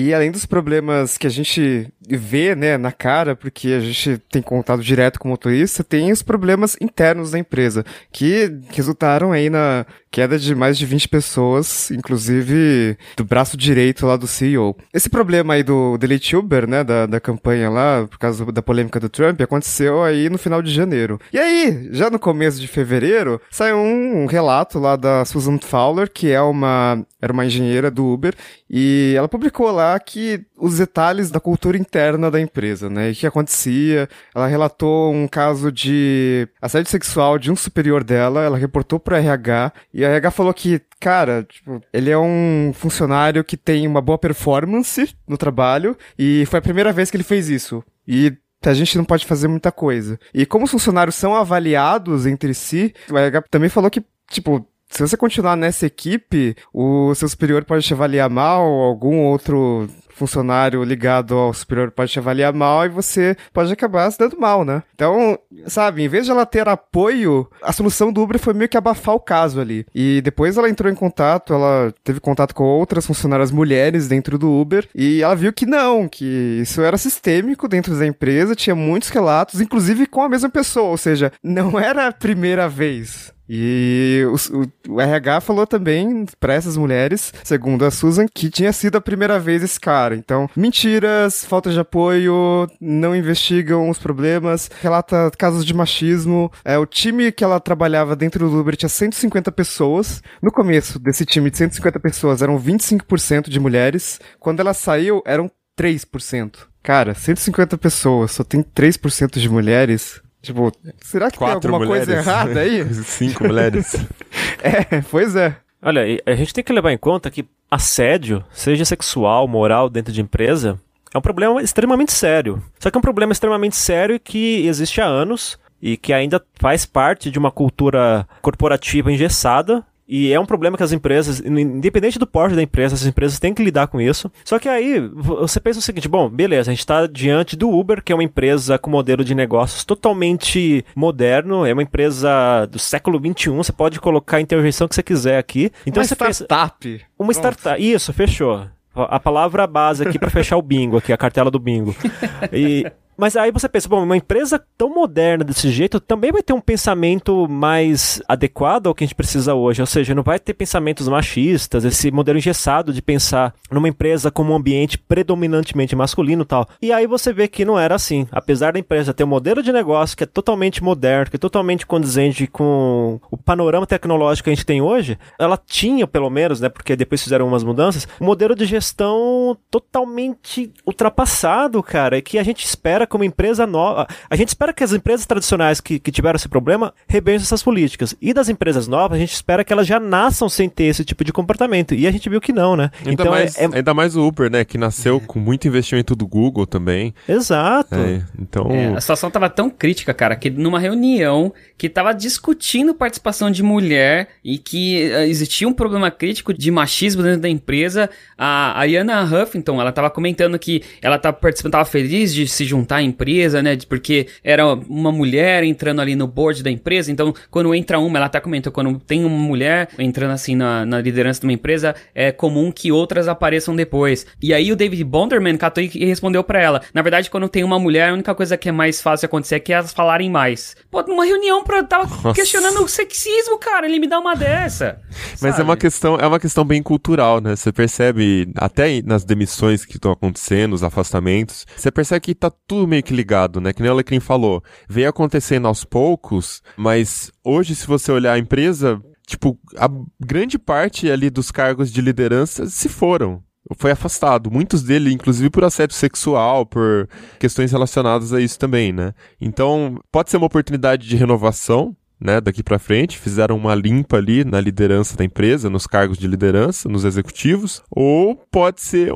Speaker 3: E além dos problemas que a gente vê, né, na cara, porque a gente tem contato direto com o motorista, tem os problemas internos da empresa, que resultaram aí na queda de mais de 20 pessoas, inclusive do braço direito lá do CEO. Esse problema aí do Delete Uber, né, da, da campanha lá, por causa da polêmica do Trump, aconteceu aí no final de janeiro. E aí, já no começo de fevereiro, saiu um, um relato lá da Susan Fowler, que é uma, era uma engenheira do Uber, e ela publicou lá que os detalhes da cultura interna da empresa, né? E o que acontecia. Ela relatou um caso de assédio sexual de um superior dela, ela reportou pro RH, e a RH falou que, cara, tipo, ele é um funcionário que tem uma boa performance no trabalho, e foi a primeira vez que ele fez isso. E a gente não pode fazer muita coisa. E como os funcionários são avaliados entre si, o RH também falou que, tipo, se você continuar nessa equipe, o seu superior pode te avaliar mal, algum outro funcionário ligado ao superior pode te avaliar mal e você pode acabar se dando mal, né? Então, sabe, em vez de ela ter apoio, a solução do Uber foi meio que abafar o caso ali. E depois ela entrou em contato, ela teve contato com outras funcionárias mulheres dentro do Uber e ela viu que não, que isso era sistêmico dentro da empresa, tinha muitos relatos, inclusive com a mesma pessoa, ou seja, não era a primeira vez. E o, o, RH falou também para essas mulheres, segundo a Susan, que tinha sido a primeira vez esse cara. Então, mentiras, falta de apoio, não investigam os problemas, relata casos de machismo. É, o time que ela trabalhava dentro do Uber tinha 150 pessoas. No começo desse time de 150 pessoas eram 25% de mulheres. Quando ela saiu, eram 3%. Cara, 150 pessoas, só tem 3% de mulheres. Tipo, será que
Speaker 2: Quatro
Speaker 3: tem alguma
Speaker 2: mulheres.
Speaker 3: coisa errada aí?
Speaker 2: Cinco mulheres.
Speaker 3: é, pois é.
Speaker 4: Olha, a gente tem que levar em conta que assédio, seja sexual, moral, dentro de empresa, é um problema extremamente sério. Só que é um problema extremamente sério que existe há anos e que ainda faz parte de uma cultura corporativa engessada e é um problema que as empresas, independente do porte da empresa, as empresas têm que lidar com isso. Só que aí você pensa o seguinte: bom, beleza, a gente está diante do Uber, que é uma empresa com modelo de negócios totalmente moderno, é uma empresa do século XXI, você pode colocar a intervenção que você quiser aqui. Então
Speaker 3: uma
Speaker 4: você
Speaker 3: startup.
Speaker 4: Pensa, uma startup. Isso, fechou. A palavra base aqui para fechar o bingo, aqui, a cartela do bingo. E mas aí você pensa, bom, uma empresa tão moderna desse jeito também vai ter um pensamento mais adequado ao que a gente precisa hoje. Ou seja, não vai ter pensamentos machistas, esse modelo engessado de pensar numa empresa como um ambiente predominantemente masculino e tal. E aí você vê que não era assim. Apesar da empresa ter um modelo de negócio que é totalmente moderno, que é totalmente condizente com o panorama tecnológico que a gente tem hoje, ela tinha, pelo menos, né, porque depois fizeram umas mudanças, um modelo de gestão totalmente ultrapassado, cara, e que a gente espera como empresa nova. A gente espera que as empresas tradicionais que, que tiveram esse problema rebeijem essas políticas. E das empresas novas, a gente espera que elas já nasçam sem ter esse tipo de comportamento. E a gente viu que não, né?
Speaker 2: Ainda,
Speaker 4: então
Speaker 2: mais,
Speaker 4: é, é...
Speaker 2: ainda mais o Uber, né? Que nasceu com muito investimento do Google também.
Speaker 4: Exato.
Speaker 2: É, então.
Speaker 5: É, a situação tava tão crítica, cara, que numa reunião que tava discutindo participação de mulher e que uh, existia um problema crítico de machismo dentro da empresa, a Ariana Huffington, ela tava comentando que ela tava participando, tava feliz de se juntar a empresa, né? Porque era uma mulher entrando ali no board da empresa, então quando entra uma, ela até comentou, quando tem uma mulher entrando assim na, na liderança de uma empresa, é comum que outras apareçam depois. E aí o David Bonderman catou e respondeu para ela, na verdade quando tem uma mulher, a única coisa que é mais fácil acontecer é que elas falarem mais. Pô, numa reunião pra tava
Speaker 2: Nossa.
Speaker 5: questionando o sexismo, cara, ele me dá uma dessa.
Speaker 2: Mas é
Speaker 5: sabe?
Speaker 2: uma questão, é uma questão bem cultural, né? Você percebe, até nas demissões que estão acontecendo, os afastamentos, você percebe que tá tudo meio que ligado, né? Que nem o Alecrim falou. Veio acontecendo aos poucos, mas hoje, se você olhar a empresa, tipo, a grande parte ali dos cargos de liderança se foram. Foi afastado. Muitos dele, inclusive por assédio sexual, por questões relacionadas a isso também, né? Então, pode ser uma oportunidade de renovação, né, daqui pra frente, fizeram uma limpa ali na liderança da empresa, nos cargos de liderança, nos executivos, ou pode ser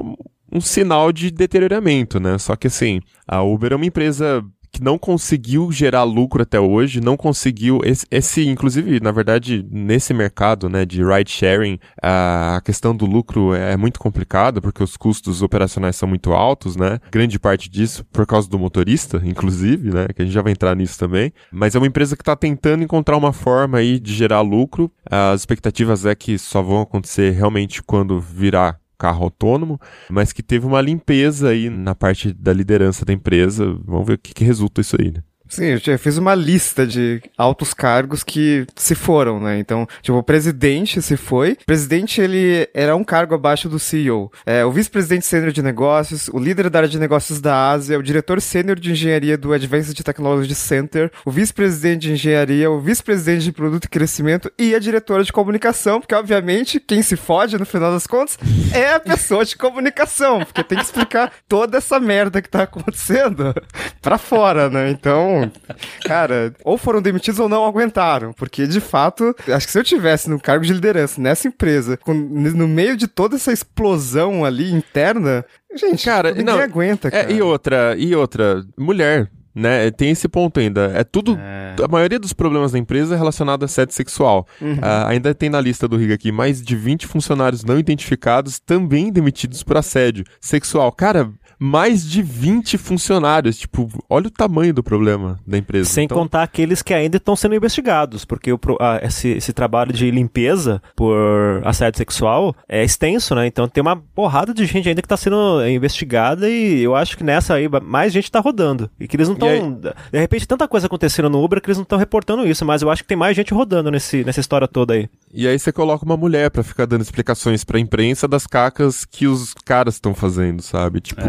Speaker 2: um, sinal de deterioramento, né? Só que assim, a Uber é uma empresa que não conseguiu gerar lucro até hoje, não conseguiu esse, esse inclusive, na verdade, nesse mercado, né, de ride sharing, a questão do lucro é muito complicada porque os custos operacionais são muito altos, né? Grande parte disso por causa do motorista, inclusive, né, que a gente já vai entrar nisso também. Mas é uma empresa que está tentando encontrar uma forma aí de gerar lucro. As expectativas é que só vão acontecer realmente quando virar carro autônomo, mas que teve uma limpeza aí na parte da liderança da empresa. Vamos ver o que, que resulta isso aí, né?
Speaker 3: Sim, eu fiz uma lista de altos cargos que se foram, né? Então, tipo, o presidente se foi. O presidente, ele era um cargo abaixo do CEO. É, o vice-presidente sênior de negócios, o líder da área de negócios da Ásia, o diretor sênior de engenharia do Advanced Technology Center, o vice-presidente de engenharia, o vice-presidente de produto e crescimento e a diretora de comunicação, porque, obviamente, quem se fode, no final das contas, é a pessoa de comunicação, porque tem que explicar toda essa merda que tá acontecendo pra fora, né? Então, cara, ou foram demitidos ou não aguentaram, porque de fato, acho que se eu tivesse no cargo de liderança nessa empresa, com- no meio de toda essa explosão ali interna, gente,
Speaker 2: Cara,
Speaker 3: ninguém
Speaker 2: não,
Speaker 3: aguenta,
Speaker 2: É,
Speaker 3: cara.
Speaker 2: e outra, e outra, mulher, né? Tem esse ponto ainda. É tudo. A maioria dos problemas da empresa é relacionado a assédio sexual. Ah, ainda tem na lista do Riga aqui mais de 20 funcionários não identificados também demitidos por assédio sexual. Cara, mais de 20 funcionários. Tipo, olha o tamanho do problema da empresa.
Speaker 4: Sem
Speaker 2: Então,
Speaker 4: contar aqueles que ainda estão sendo investigados, porque o ah, esse, esse trabalho de limpeza por assédio sexual é extenso, né? Então tem uma porrada de gente ainda que está sendo investigada e eu acho que nessa aí mais gente está rodando. E que eles não Estão. De repente, tanta coisa acontecendo no Uber que eles não estão reportando isso, mas eu acho que tem mais gente rodando nesse, nessa história toda aí.
Speaker 2: E aí você coloca uma mulher pra ficar dando explicações pra imprensa das cacas que os caras estão fazendo, sabe? Tipo,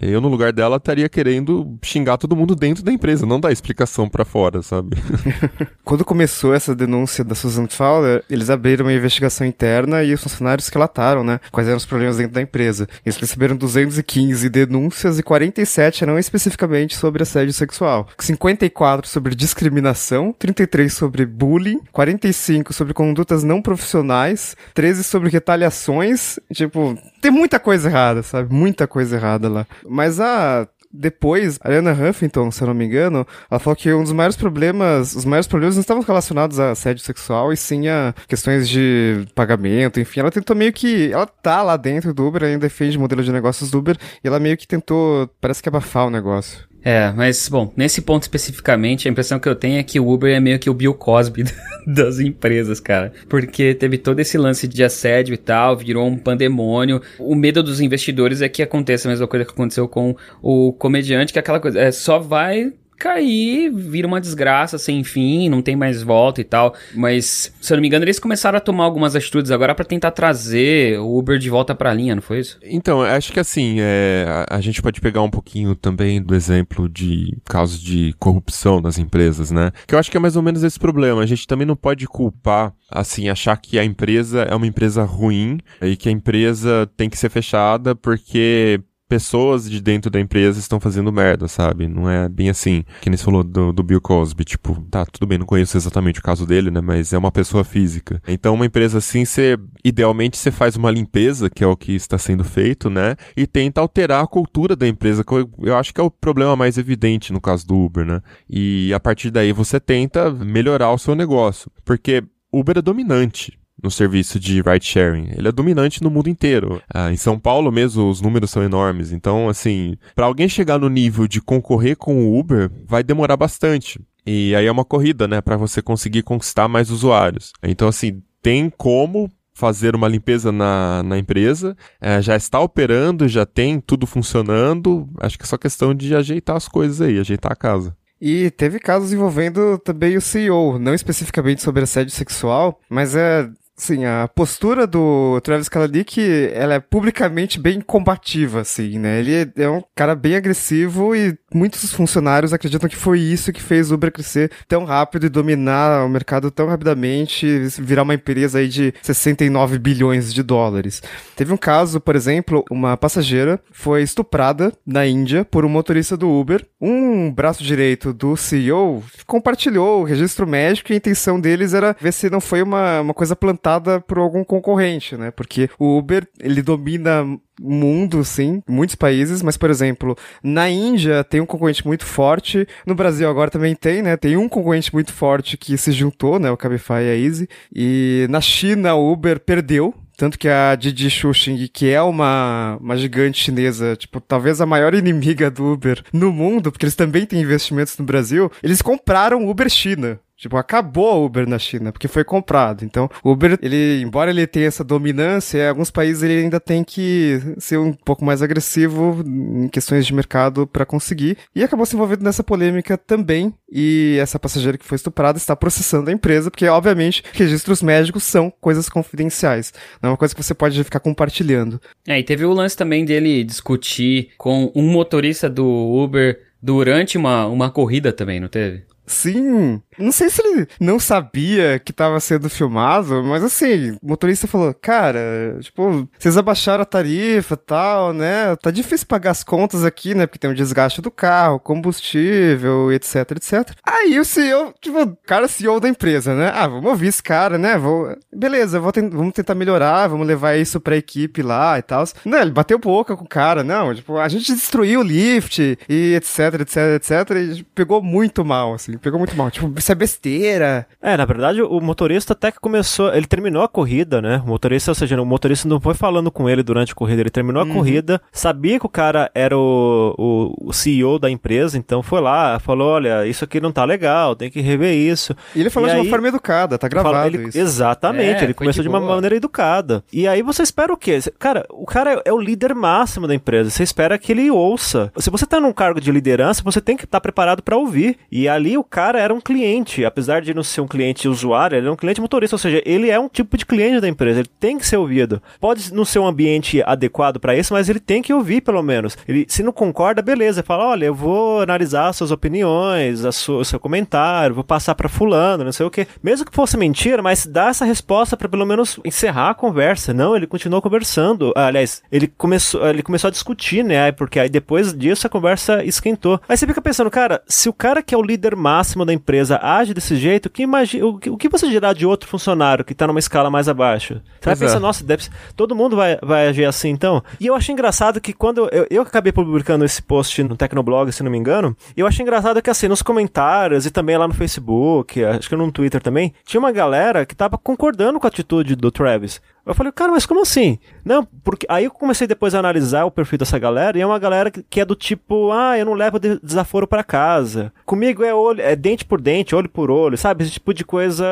Speaker 2: eu no lugar dela estaria querendo xingar todo mundo dentro da empresa, não dar explicação pra fora, sabe?
Speaker 3: Quando começou essa denúncia da Susan Fowler, eles abriram uma investigação interna e os funcionários relataram, né, quais eram os problemas dentro da empresa. Eles receberam 215 denúncias e 47 eram especificamente sobre assédio sexual. 54 sobre discriminação, 33 sobre bullying, 45 sobre condutas não profissionais, 13 sobre retaliações. Tipo, tem muita coisa errada, sabe? Muita coisa errada lá. Mas a depois, a Ariana Huffington, se eu não me engano, ela falou que um dos maiores problemas, os maiores problemas não estavam relacionados a assédio sexual e sim a questões de pagamento, enfim, ela tentou meio que, ela tá lá dentro do Uber, ainda defende o modelo de negócios do Uber, e ela meio que tentou, parece que abafar o negócio.
Speaker 5: É, mas, bom, nesse ponto especificamente, a impressão que eu tenho é que o Uber é meio que o Bill Cosby das empresas, cara. Porque teve todo esse lance de assédio e tal, virou um pandemônio. O medo dos investidores é que aconteça a mesma coisa que aconteceu com o comediante, que é aquela coisa, é, só vai cair, vira uma desgraça sem fim, não tem mais volta e tal. Mas, se eu não me engano, eles começaram a tomar algumas atitudes agora pra tentar trazer o Uber de volta pra linha, não foi isso?
Speaker 2: Então, acho que assim, é, a, a gente pode pegar um pouquinho também do exemplo de casos de corrupção nas empresas, né? Que eu acho que é mais ou menos esse problema. A gente também não pode culpar, assim, achar que a empresa é uma empresa ruim e que a empresa tem que ser fechada porque pessoas de dentro da empresa estão fazendo merda, sabe? Não é bem assim. Que nem você falou do, do Bill Cosby. Tipo, tá, tudo bem, não conheço exatamente o caso dele, né? Mas é uma pessoa física. Então, uma empresa assim, você, idealmente, você faz uma limpeza, que é o que está sendo feito, né? E tenta alterar a cultura da empresa, que eu, eu acho que é o problema mais evidente no caso do Uber, né? E a partir daí você tenta melhorar o seu negócio. Porque Uber é dominante no serviço de ride sharing. Ele é dominante no mundo inteiro. Ah, em São Paulo mesmo os números são enormes. Então, assim, para alguém chegar no nível de concorrer com o Uber, vai demorar bastante. E aí é uma corrida, né, para você conseguir conquistar mais usuários. Então, assim, tem como fazer uma limpeza na, na empresa, é, já está operando, já tem tudo funcionando. Acho que é só questão de ajeitar as coisas aí, ajeitar a casa.
Speaker 3: E teve casos envolvendo também o CEO, não especificamente sobre assédio sexual, mas é Sim, a postura do Travis Kalanick, ela é publicamente bem combativa, assim, né? Ele é um cara bem agressivo e muitos funcionários acreditam que foi isso que fez o Uber crescer tão rápido e dominar o mercado tão rapidamente, virar uma empresa aí de 69 bilhões de dólares. Teve um caso, por exemplo, uma passageira foi estuprada na Índia por um motorista do Uber. Um braço direito do CEO compartilhou o registro médico e a intenção deles era ver se não foi uma, uma coisa plantada por algum concorrente, né? Porque o Uber, ele domina mundo, sim, muitos países, mas, por exemplo, na Índia tem um concorrente muito forte, no Brasil agora também tem, né? Tem um concorrente muito forte que se juntou, né? O Cabify e a Easy. E na China, o Uber perdeu tanto que a Didi Xuxing, que é uma, uma gigante chinesa, tipo, talvez a maior inimiga do Uber no mundo, porque eles também têm investimentos no Brasil, eles compraram o Uber China. Tipo, acabou a Uber na China, porque foi comprado. Então, o Uber, ele, embora ele tenha essa dominância, em alguns países ele ainda tem que ser um pouco mais agressivo em questões de mercado para conseguir. E acabou se envolvendo nessa polêmica também. E essa passageira que foi estuprada está processando a empresa, porque, obviamente, registros médicos são coisas confidenciais. Não é uma coisa que você pode ficar compartilhando.
Speaker 5: É, e teve o lance também dele discutir com um motorista do Uber durante uma, uma corrida também, não teve?
Speaker 3: Sim. Não sei se ele não sabia que tava sendo filmado, mas assim, o motorista falou, cara, tipo, vocês abaixaram a tarifa e tal, né? Tá difícil pagar as contas aqui, né? Porque tem o desgaste do carro, combustível, etc, etc. Aí o CEO, tipo, cara CEO da empresa, né? Ah, vamos ouvir esse cara, né? Vou... Beleza, vou tent... vamos tentar melhorar, vamos levar isso pra equipe lá e tal. Não, ele bateu boca com o cara, não, tipo, a gente destruiu o lift e etc, etc, etc, e pegou muito mal, assim pegou muito mal. Tipo, isso é besteira.
Speaker 4: É, na verdade, o motorista até que começou. Ele terminou a corrida, né? O motorista, ou seja, o motorista não foi falando com ele durante a corrida. Ele terminou uhum. a corrida, sabia que o cara era o, o, o, CEO da empresa, então foi lá, falou: olha, isso aqui não tá legal, tem que rever isso.
Speaker 3: E ele falou
Speaker 4: e
Speaker 3: de
Speaker 4: aí,
Speaker 3: uma forma educada, tá gravado
Speaker 4: ele,
Speaker 3: isso.
Speaker 4: Exatamente,
Speaker 5: é,
Speaker 4: ele começou de, de uma maneira educada. E aí você espera o quê? Cara, o cara é o líder máximo da empresa. Você espera que ele ouça. Se você tá num cargo de liderança, você tem que estar tá preparado para ouvir. E ali o cara era um cliente, apesar de não ser um cliente usuário, ele é um cliente motorista, ou seja, ele é um tipo de cliente da empresa, ele tem que ser ouvido. Pode não ser um ambiente adequado para isso, mas ele tem que ouvir pelo menos. Ele, se não concorda, beleza, fala, olha, eu vou analisar suas opiniões, sua, o seu comentário, vou passar para fulano, não sei o que. Mesmo que fosse mentira, mas dá essa resposta para pelo menos encerrar a conversa. Não, ele continuou conversando. Aliás, ele começou, ele começou a discutir, né? Porque aí depois disso a conversa esquentou. Aí você fica pensando, cara, se o cara que é o líder máximo da empresa age desse jeito, que imagina, o, que, o que você dirá de outro funcionário que está numa escala mais abaixo? Você vai pensar, é. nossa, deve, todo mundo vai, vai agir assim então? E eu achei engraçado que quando eu, eu acabei publicando esse post no Tecnoblog, se não me engano, eu achei engraçado que assim, nos comentários e também lá no Facebook, acho que no Twitter também, tinha uma galera que tava concordando com a atitude do Travis. Eu falei, cara, mas como assim? Não, porque aí eu comecei depois a analisar o perfil dessa galera e é uma galera que é do tipo, ah, eu não levo desaforo para casa. Comigo é olho, é dente por dente, olho por olho, sabe? Esse tipo de coisa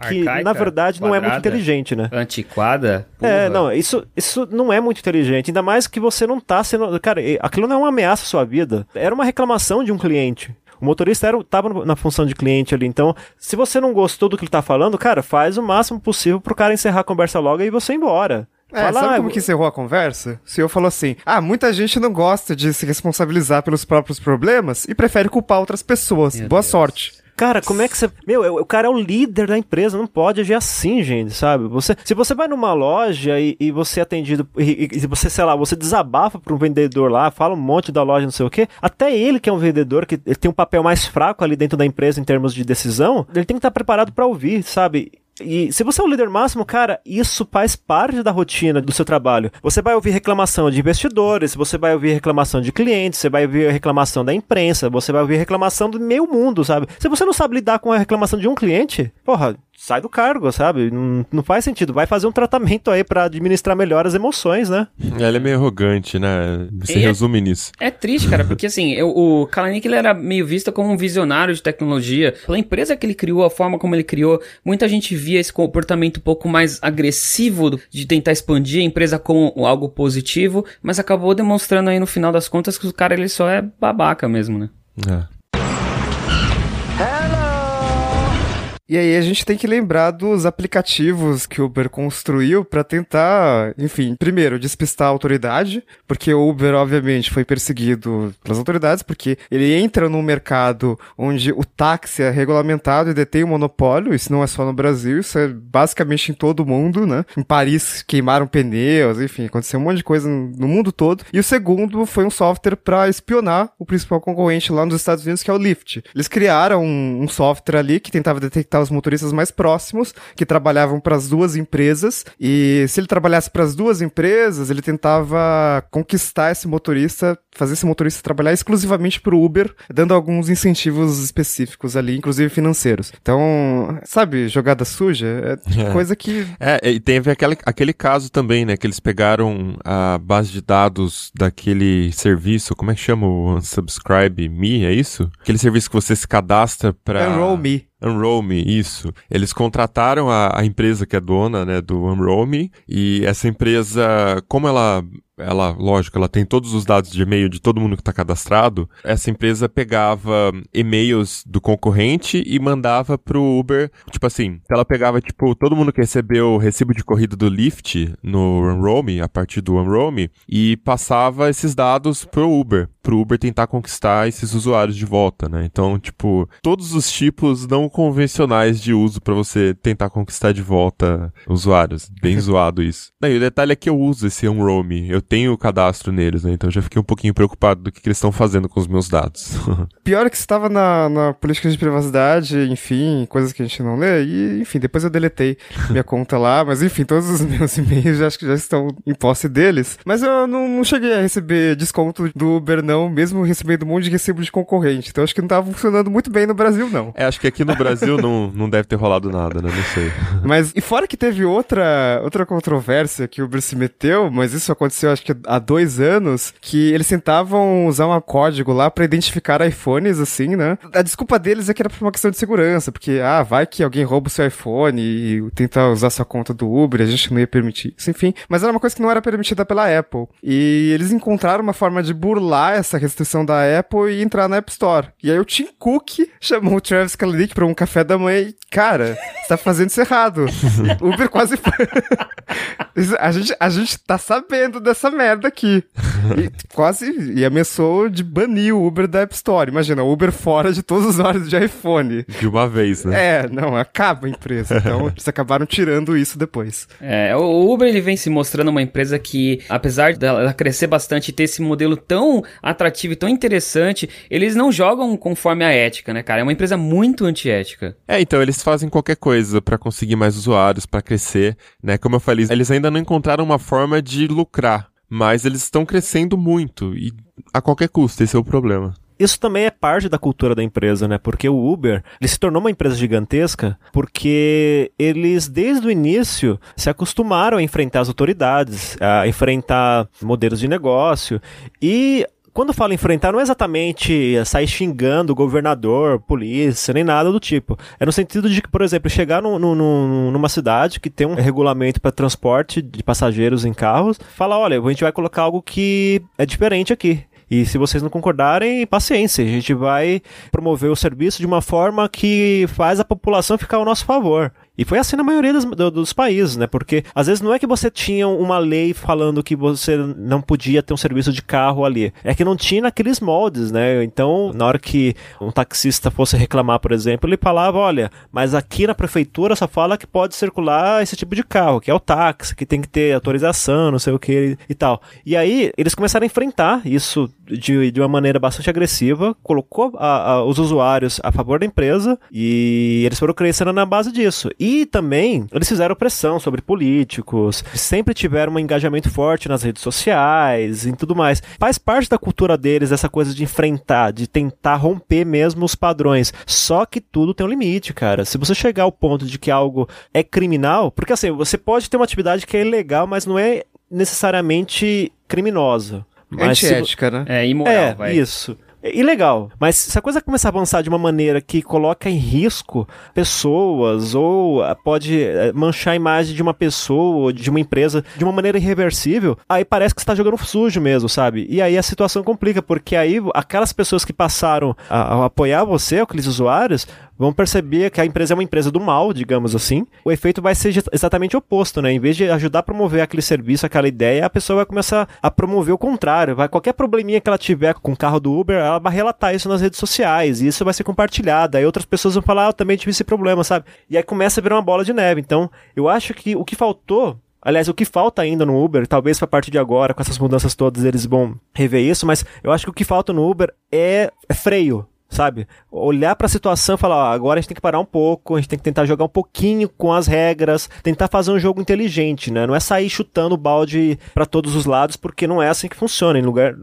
Speaker 4: que Arcaica, na verdade quadrada, não é muito inteligente, né?
Speaker 5: Antiquada?
Speaker 4: Porra. É, não, isso, isso não é muito inteligente, ainda mais que você não tá sendo, cara, aquilo não é uma ameaça à sua vida. Era uma reclamação de um cliente. O motorista era, tava na função de cliente ali. Então, se você não gostou do que ele tá falando, cara, faz o máximo possível pro cara encerrar a conversa logo e você ir embora.
Speaker 3: É, Fala, sabe como que encerrou a conversa? O senhor falou assim: ah, muita gente não gosta de se responsabilizar pelos próprios problemas e prefere culpar outras pessoas. Meu Boa Deus. sorte.
Speaker 4: Cara, como é que você. Meu, o cara é o líder da empresa, não pode agir assim, gente, sabe? Você, se você vai numa loja e, e você é atendido, e, e, você, sei lá, você desabafa para um vendedor lá, fala um monte da loja, não sei o quê, até ele que é um vendedor, que ele tem um papel mais fraco ali dentro da empresa em termos de decisão, ele tem que estar preparado para ouvir, sabe? E se você é o líder máximo, cara, isso faz parte da rotina do seu trabalho. Você vai ouvir reclamação de investidores, você vai ouvir reclamação de clientes, você vai ouvir reclamação da imprensa, você vai ouvir reclamação do meio mundo, sabe? Se você não sabe lidar com a reclamação de um cliente, porra, sai do cargo, sabe? Não, não faz sentido. Vai fazer um tratamento aí para administrar melhor as emoções, né?
Speaker 2: Ela é meio arrogante, né? Você
Speaker 5: É.
Speaker 2: resume nisso.
Speaker 5: É triste, cara, porque assim, eu- o Kalanick ele era meio visto como um visionário de tecnologia. Pela empresa que ele criou, a forma como ele criou, muita gente via esse comportamento um pouco mais agressivo de tentar expandir a empresa como algo positivo, mas acabou demonstrando aí no final das contas que o cara ele só é babaca mesmo, né?
Speaker 2: É.
Speaker 3: E aí a gente tem que lembrar dos aplicativos que o Uber construiu pra tentar, enfim, primeiro, despistar a autoridade, porque o Uber, obviamente, foi perseguido pelas autoridades, porque ele entra num mercado onde o táxi é regulamentado e detém o monopólio, isso não é só no Brasil, isso é basicamente em todo o mundo, né? Em Paris queimaram pneus, enfim, aconteceu um monte de coisa no mundo todo. E o segundo foi um software pra espionar o principal concorrente lá nos Estados Unidos, que é o Lyft. Eles criaram um, um software ali que tentava detectar os motoristas mais próximos, que trabalhavam para as duas empresas, e se ele trabalhasse para as duas empresas, ele tentava conquistar esse motorista, fazer esse motorista trabalhar exclusivamente para o Uber, dando alguns incentivos específicos ali, inclusive financeiros. Então, sabe, jogada suja, é
Speaker 2: É.
Speaker 3: coisa que
Speaker 2: É, e teve aquele, aquele caso também, né? Que eles pegaram a base de dados daquele serviço, como é que chama o Unsubscribe Me, é isso? Aquele serviço que você se cadastra pra...
Speaker 3: Enroll Me.
Speaker 2: Unroll Me, isso. Eles contrataram a, a empresa que é dona, né, do Unroll Me, e essa empresa, como ela, ela, lógico, ela tem todos os dados de e-mail de todo mundo que está cadastrado, essa empresa pegava e-mails do concorrente e mandava pro Uber, tipo assim, ela pegava, tipo, todo mundo que recebeu o recibo de corrida do Lyft no Me, a partir do Me, e passava esses dados pro Uber, pro Uber tentar conquistar esses usuários de volta, né? Então, tipo, todos os tipos não convencionais de uso pra você tentar conquistar de volta usuários. Bem zoado isso. Daí o detalhe é que eu uso esse Me, eu tenho o cadastro neles, né? Então já fiquei um pouquinho preocupado do que, que eles estão fazendo com os meus dados.
Speaker 3: Pior é que estava na, na política de privacidade, enfim, coisas que a gente não lê, e enfim, depois eu deletei minha conta lá, mas enfim, todos os meus e-mails já, acho que já estão em posse deles. Mas eu não, não cheguei a receber desconto do Uber, não, mesmo recebendo um monte de recibo de concorrente. Então acho que não estava funcionando muito bem no Brasil, não.
Speaker 2: é, acho que aqui no Brasil não, não deve ter rolado nada, né? Não sei.
Speaker 3: Mas, e fora que teve outra, outra controvérsia que o Uber se meteu, mas isso aconteceu acho que há dois anos, que eles tentavam usar um código lá pra identificar iPhones, assim, né? A desculpa deles é que era por uma questão de segurança, porque, ah, vai que alguém rouba o seu iPhone e tenta usar sua conta do Uber, a gente não ia permitir isso, enfim. Mas era uma coisa que não era permitida pela Apple. E eles encontraram uma forma de burlar essa restrição da Apple e entrar na App Store. E aí o Tim Cook chamou o Travis Kalanick pra um café da manhã e, cara, você tá fazendo isso errado. Uber quase foi. A, gente, a gente tá sabendo dessa merda aqui. E quase e ameaçou de banir o Uber da App Store. Imagina, o Uber fora de todos os usuários de iPhone.
Speaker 2: De uma vez, né?
Speaker 3: É, não, acaba a empresa. Então, eles acabaram tirando isso depois.
Speaker 5: É, o Uber ele vem se mostrando uma empresa que, apesar dela crescer bastante e ter esse modelo tão atrativo e tão interessante, eles não jogam conforme a ética, né, cara? É uma empresa muito antiética.
Speaker 2: É, então eles fazem qualquer coisa pra conseguir mais usuários, pra crescer, né? Como eu falei, eles ainda não encontraram uma forma de lucrar, mas eles estão crescendo muito e a qualquer custo, esse é o problema.
Speaker 4: Isso também é parte da cultura da empresa, né? Porque o Uber ele se tornou uma empresa gigantesca porque eles, desde o início, se acostumaram a enfrentar as autoridades, a enfrentar modelos de negócio e. Quando eu falo enfrentar, não é exatamente sair xingando governador, polícia, nem nada do tipo. É no sentido de que, por exemplo, chegar num- num- num- numa cidade que tem um regulamento para transporte de passageiros em carros, falar: olha, a gente vai colocar algo que é diferente aqui. E se vocês não concordarem, paciência, a gente vai promover o serviço de uma forma que faz a população ficar ao nosso favor. E foi assim na maioria dos, do- dos países, né? Porque às vezes não é que você tinha uma lei falando que você não podia ter um serviço de carro ali. É que não tinha naqueles moldes, né? Então, na hora que um taxista fosse reclamar, por exemplo, ele falava: olha, mas aqui na prefeitura só fala que pode circular esse tipo de carro, que é o táxi, que tem que ter autorização, não sei o que e tal. E aí eles começaram a enfrentar isso de, de uma maneira bastante agressiva, colocou a- a- os usuários a favor da empresa e eles foram crescendo na base disso. E também eles fizeram pressão sobre políticos, sempre tiveram um engajamento forte nas redes sociais e tudo mais. Faz parte da cultura deles essa coisa de enfrentar, de tentar romper mesmo os padrões. Só que tudo tem um limite, cara. Se você chegar ao ponto de que algo é criminal, porque assim, você pode ter uma atividade que é ilegal, mas não é necessariamente criminosa. Mas se
Speaker 3: Antiética, né?
Speaker 5: É imoral,
Speaker 4: é,
Speaker 5: vai.
Speaker 4: isso. E legal, mas se a coisa começar a avançar de uma maneira que coloca em risco pessoas ou ah, pode eh, manchar a imagem de uma pessoa ou de uma empresa de uma maneira irreversível, aí parece que está jogando sujo mesmo, sabe? E aí a situação complica, porque aí aquelas pessoas que passaram a, a apoiar você, aqueles usuários, vão perceber que a empresa é uma empresa do mal, digamos assim. O efeito vai ser exatamente oposto, né? Em vez de ajudar a promover aquele serviço, aquela ideia, a pessoa vai começar a promover o contrário. Vai qualquer probleminha que ela tiver com o carro do Uber, ela vai relatar isso nas redes sociais e isso vai ser compartilhado. Aí outras pessoas vão falar, ah, eu também tive esse problema, sabe? E aí começa a virar uma bola de neve. Então, eu acho que o que faltou Aliás, o que falta ainda no Uber, talvez a partir de agora, com essas mudanças todas, eles vão rever isso, mas eu acho que o que falta no Uber é, é freio, sabe? Olhar para a situação e falar, ó, agora a gente tem que parar um pouco, a gente tem que tentar jogar um pouquinho com as regras, tentar fazer um jogo inteligente, né? Não é sair chutando o balde para todos os lados, porque não é assim que funciona. Em lugar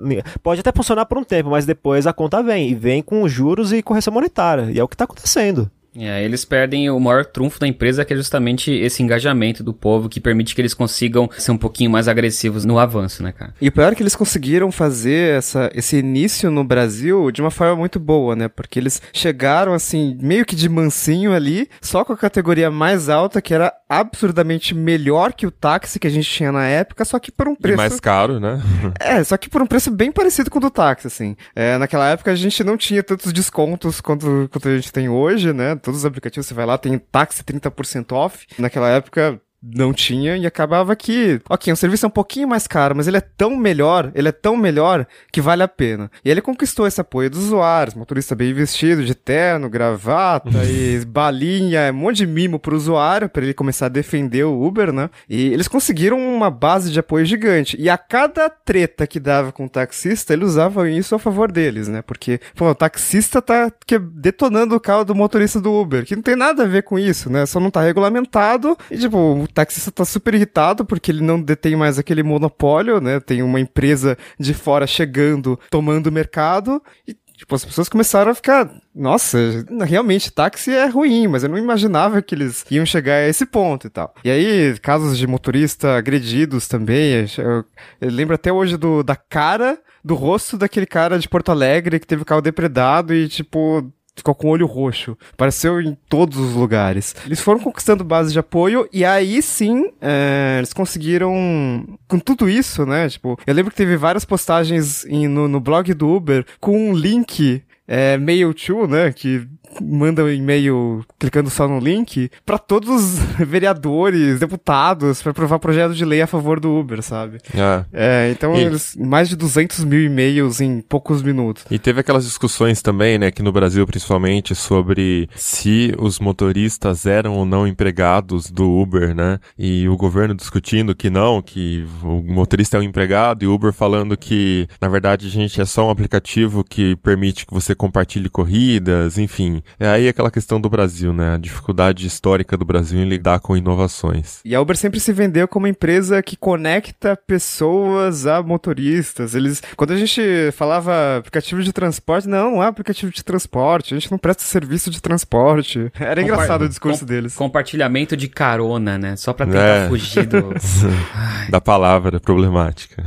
Speaker 4: pode até funcionar por um tempo, mas depois a conta vem e vem com juros e correção monetária, e é o que tá acontecendo.
Speaker 5: É, eles perdem o maior trunfo da empresa, que é justamente esse engajamento do povo que permite que eles consigam ser um pouquinho mais agressivos no avanço, né, cara?
Speaker 3: E o pior é que eles conseguiram fazer essa, esse início no Brasil de uma forma muito boa, né? Porque eles chegaram, assim, meio que de mansinho ali, só com a categoria mais alta, que era absurdamente melhor que o táxi que a gente tinha na época, só que por um
Speaker 2: E
Speaker 3: preço.
Speaker 2: mais caro, né?
Speaker 3: É, só que por um preço bem parecido com o do táxi, assim. É, naquela época a gente não tinha tantos descontos quanto, quanto a gente tem hoje, né? Todos os aplicativos você vai lá, tem táxi 30% off. Naquela época não tinha e acabava que, ok, o serviço é um pouquinho mais caro, mas ele é tão melhor, ele é tão melhor que vale a pena. E ele conquistou esse apoio dos usuários, motorista bem vestido, de terno, gravata e balinha, um monte de mimo pro usuário para ele começar a defender o Uber, né? E eles conseguiram uma base de apoio gigante. E a cada treta que dava com o taxista, eles usavam isso a favor deles, né? Porque, pô, o taxista tá que, detonando o carro do motorista do Uber, que não tem nada a ver com isso, né? Só não tá regulamentado e, tipo, o taxista tá super irritado porque ele não detém mais aquele monopólio, né? Tem uma empresa de fora chegando, tomando o mercado e Tipo, as pessoas começaram a ficar, nossa, realmente, táxi é ruim, mas eu não imaginava que eles iam chegar a esse ponto e tal. E aí, casos de motorista agredidos também, eu, eu lembro até hoje do, da cara, do rosto daquele cara de Porto Alegre que teve o carro depredado e, tipo, ficou com o olho roxo. Apareceu em todos os lugares. Eles foram conquistando base de apoio e aí sim é, eles conseguiram. Com tudo isso, né? Tipo, eu lembro que teve várias postagens em- no, no blog do Uber com um link. É, mail to, né? Que manda um e-mail clicando só no link pra todos os vereadores, deputados, pra aprovar projeto de lei a favor do Uber, sabe?
Speaker 2: Ah.
Speaker 3: É, então
Speaker 2: E-
Speaker 3: eles, mais de 200 mil e-mails em poucos minutos.
Speaker 2: E teve aquelas discussões também, né, aqui no Brasil principalmente, sobre se os motoristas eram ou não empregados do Uber, né? E o governo discutindo que não, que o motorista é um empregado e o Uber falando que, na verdade, a gente é só um aplicativo que permite que você compartilhe corridas, enfim. É aí aquela questão do Brasil, né? A dificuldade histórica do Brasil em lidar com inovações.
Speaker 3: E a Uber sempre se vendeu como uma empresa que conecta pessoas a motoristas. Eles, quando a gente falava aplicativo de transporte, não, não é aplicativo de transporte, a gente não presta serviço de transporte. Era engraçado o discurso
Speaker 5: Com-
Speaker 3: deles.
Speaker 5: Compartilhamento de carona, né? Só pra tentar
Speaker 2: É.
Speaker 5: fugir do.
Speaker 2: da palavra problemática.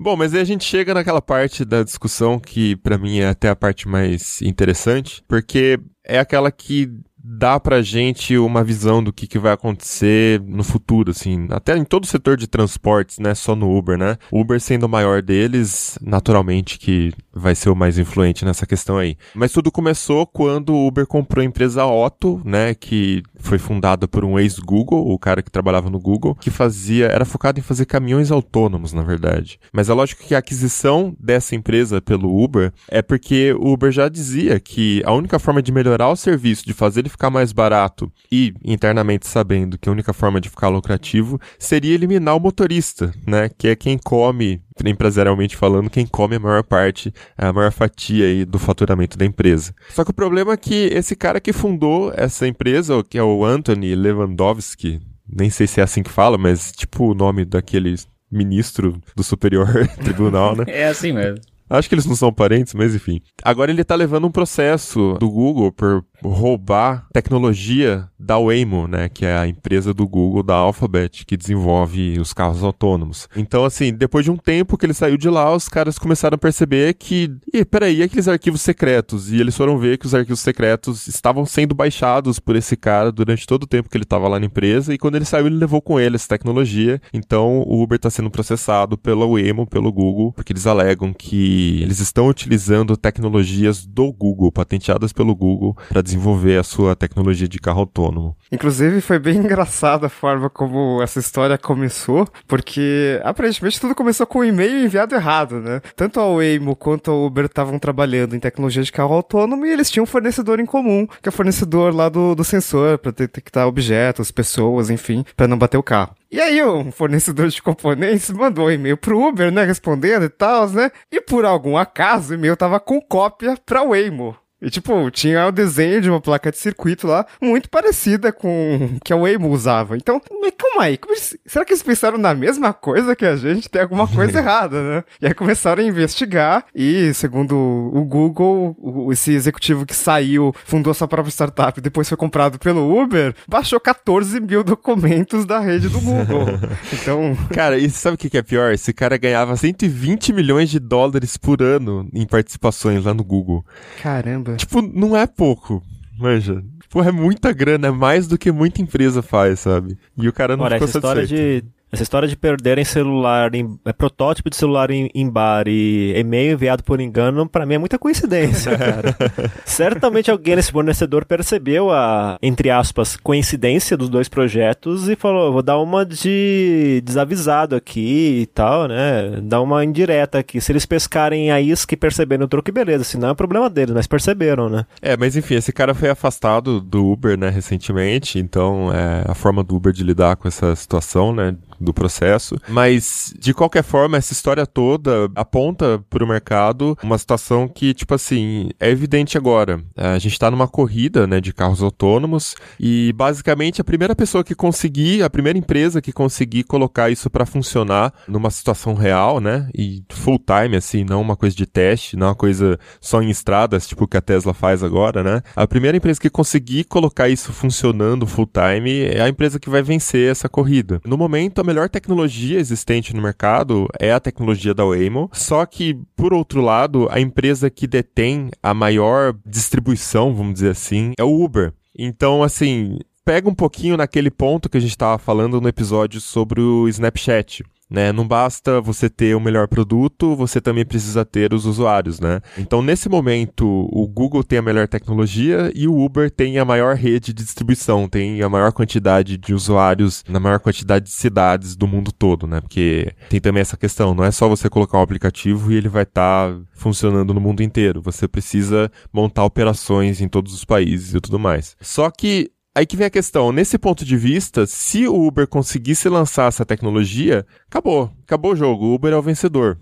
Speaker 2: Bom, mas aí a gente chega naquela parte da discussão que pra mim é até a parte mais interessante, porque é aquela que dá pra gente uma visão do que, que vai acontecer no futuro, assim, até em todo o setor de transportes, né, só no Uber, né? Uber sendo o maior deles, naturalmente que vai ser o mais influente nessa questão aí. Mas tudo começou quando o Uber comprou a empresa Otto, né, que foi fundada por um ex-Google, o cara que trabalhava no Google, que fazia, era focado em fazer caminhões autônomos, na verdade. Mas é lógico que a aquisição dessa empresa pelo Uber é porque o Uber já dizia que a única forma de melhorar o serviço, de fazer ele ficar mais barato e internamente sabendo que a única forma de ficar lucrativo seria eliminar o motorista, né? Que é quem come empresarialmente falando, quem come a maior parte, a maior fatia aí do faturamento da empresa. Só que o problema é que esse cara que fundou essa empresa, que é o Anthony Lewandowski, nem sei se é assim que fala, mas tipo o nome daquele ministro do Superior Tribunal, né?
Speaker 5: É assim mesmo.
Speaker 2: Acho que eles não são parentes, mas enfim. Agora ele tá levando um processo do Google por roubar tecnologia da Waymo, né, que é a empresa do Google, da Alphabet, que desenvolve os carros autônomos. Então, assim, depois de um tempo que ele saiu de lá, os caras começaram a perceber que, e peraí, aqueles arquivos secretos? E eles foram ver que os arquivos secretos estavam sendo baixados por esse cara durante todo o tempo que ele estava lá na empresa, e quando ele saiu, ele levou com ele essa tecnologia. Então, o Uber está sendo processado pela Waymo, pelo Google, porque eles alegam que eles estão utilizando tecnologias do Google, patenteadas pelo Google, para desenvolver a sua tecnologia de carro autônomo.
Speaker 3: Inclusive, foi bem engraçada a forma como essa história começou, porque aparentemente tudo começou com um e-mail enviado errado, né? Tanto a Waymo quanto a Uber estavam trabalhando em tecnologia de carro autônomo e eles tinham um fornecedor em comum, que é o fornecedor lá do, do sensor, para detectar objetos, pessoas, enfim, para não bater o carro. E aí o fornecedor de componentes mandou um e-mail pro Uber, né, respondendo e tal, né? E por algum acaso o e-mail tava com cópia pra Waymo. E, tipo, tinha o desenho de uma placa de circuito lá, muito parecida com o que a Waymo usava. Então, mas calma aí, será que eles pensaram na mesma coisa que a gente? Tem alguma coisa errada, né? E aí começaram a investigar e, segundo o Google, o- esse executivo que saiu, fundou sua própria startup e depois foi comprado pelo Uber, baixou 14 mil documentos da rede do Google. Então,
Speaker 2: Cara, e sabe o que que é pior? Esse cara ganhava 120 milhões de dólares por ano em participações lá no Google.
Speaker 3: caramba.
Speaker 2: Tipo, não é pouco, manja. Pô, é muita grana, é mais do que muita empresa faz, sabe? E o cara não
Speaker 4: Olha,
Speaker 2: ficou
Speaker 4: essa história
Speaker 2: satisfeito.
Speaker 4: de. Essa história de perderem celular, em, é, protótipo de celular em, em bar e e-mail enviado por engano, pra mim é muita coincidência, cara. Certamente alguém nesse fornecedor percebeu a, entre aspas, coincidência dos dois projetos e falou: vou dar uma de desavisado aqui e tal, né? Dar uma indireta aqui. Se eles pescarem a isca e perceberem o truque, beleza. Se não é problema deles, mas perceberam, né?
Speaker 2: É, mas enfim, esse cara foi afastado do Uber, né, recentemente, então é a forma do Uber de lidar com essa situação, né, do processo. Mas, de qualquer forma, essa história toda aponta para o mercado uma situação que, tipo assim, é evidente agora. A gente está numa corrida, né, de carros autônomos e, basicamente, a primeira pessoa que conseguir, a primeira empresa que conseguir colocar isso para funcionar numa situação real, né, e full time, assim, não uma coisa de teste, não uma coisa só em estradas, tipo o que a Tesla faz agora, né? A primeira empresa que conseguir colocar isso funcionando full time é a empresa que vai vencer essa corrida. No momento, a melhor tecnologia existente no mercado é a tecnologia da Waymo, só que, por outro lado, a empresa que detém a maior distribuição, vamos dizer assim, é o Uber. Então, assim, pega um pouquinho naquele ponto que a gente estava falando no episódio sobre o Snapchat. Né? Não basta você ter o melhor produto, você também precisa ter os usuários, né? Então, nesse momento, o Google tem a melhor tecnologia e o Uber tem a maior rede de distribuição, tem a maior quantidade de usuários na maior quantidade de cidades do mundo todo, né? Porque tem também essa questão, não é só você colocar um aplicativo e ele vai estar funcionando no mundo inteiro. Você precisa montar operações em todos os países e tudo mais. Só que Aí que vem a questão, nesse ponto de vista, se o Uber conseguisse lançar essa tecnologia, acabou, acabou o jogo, o Uber é o vencedor.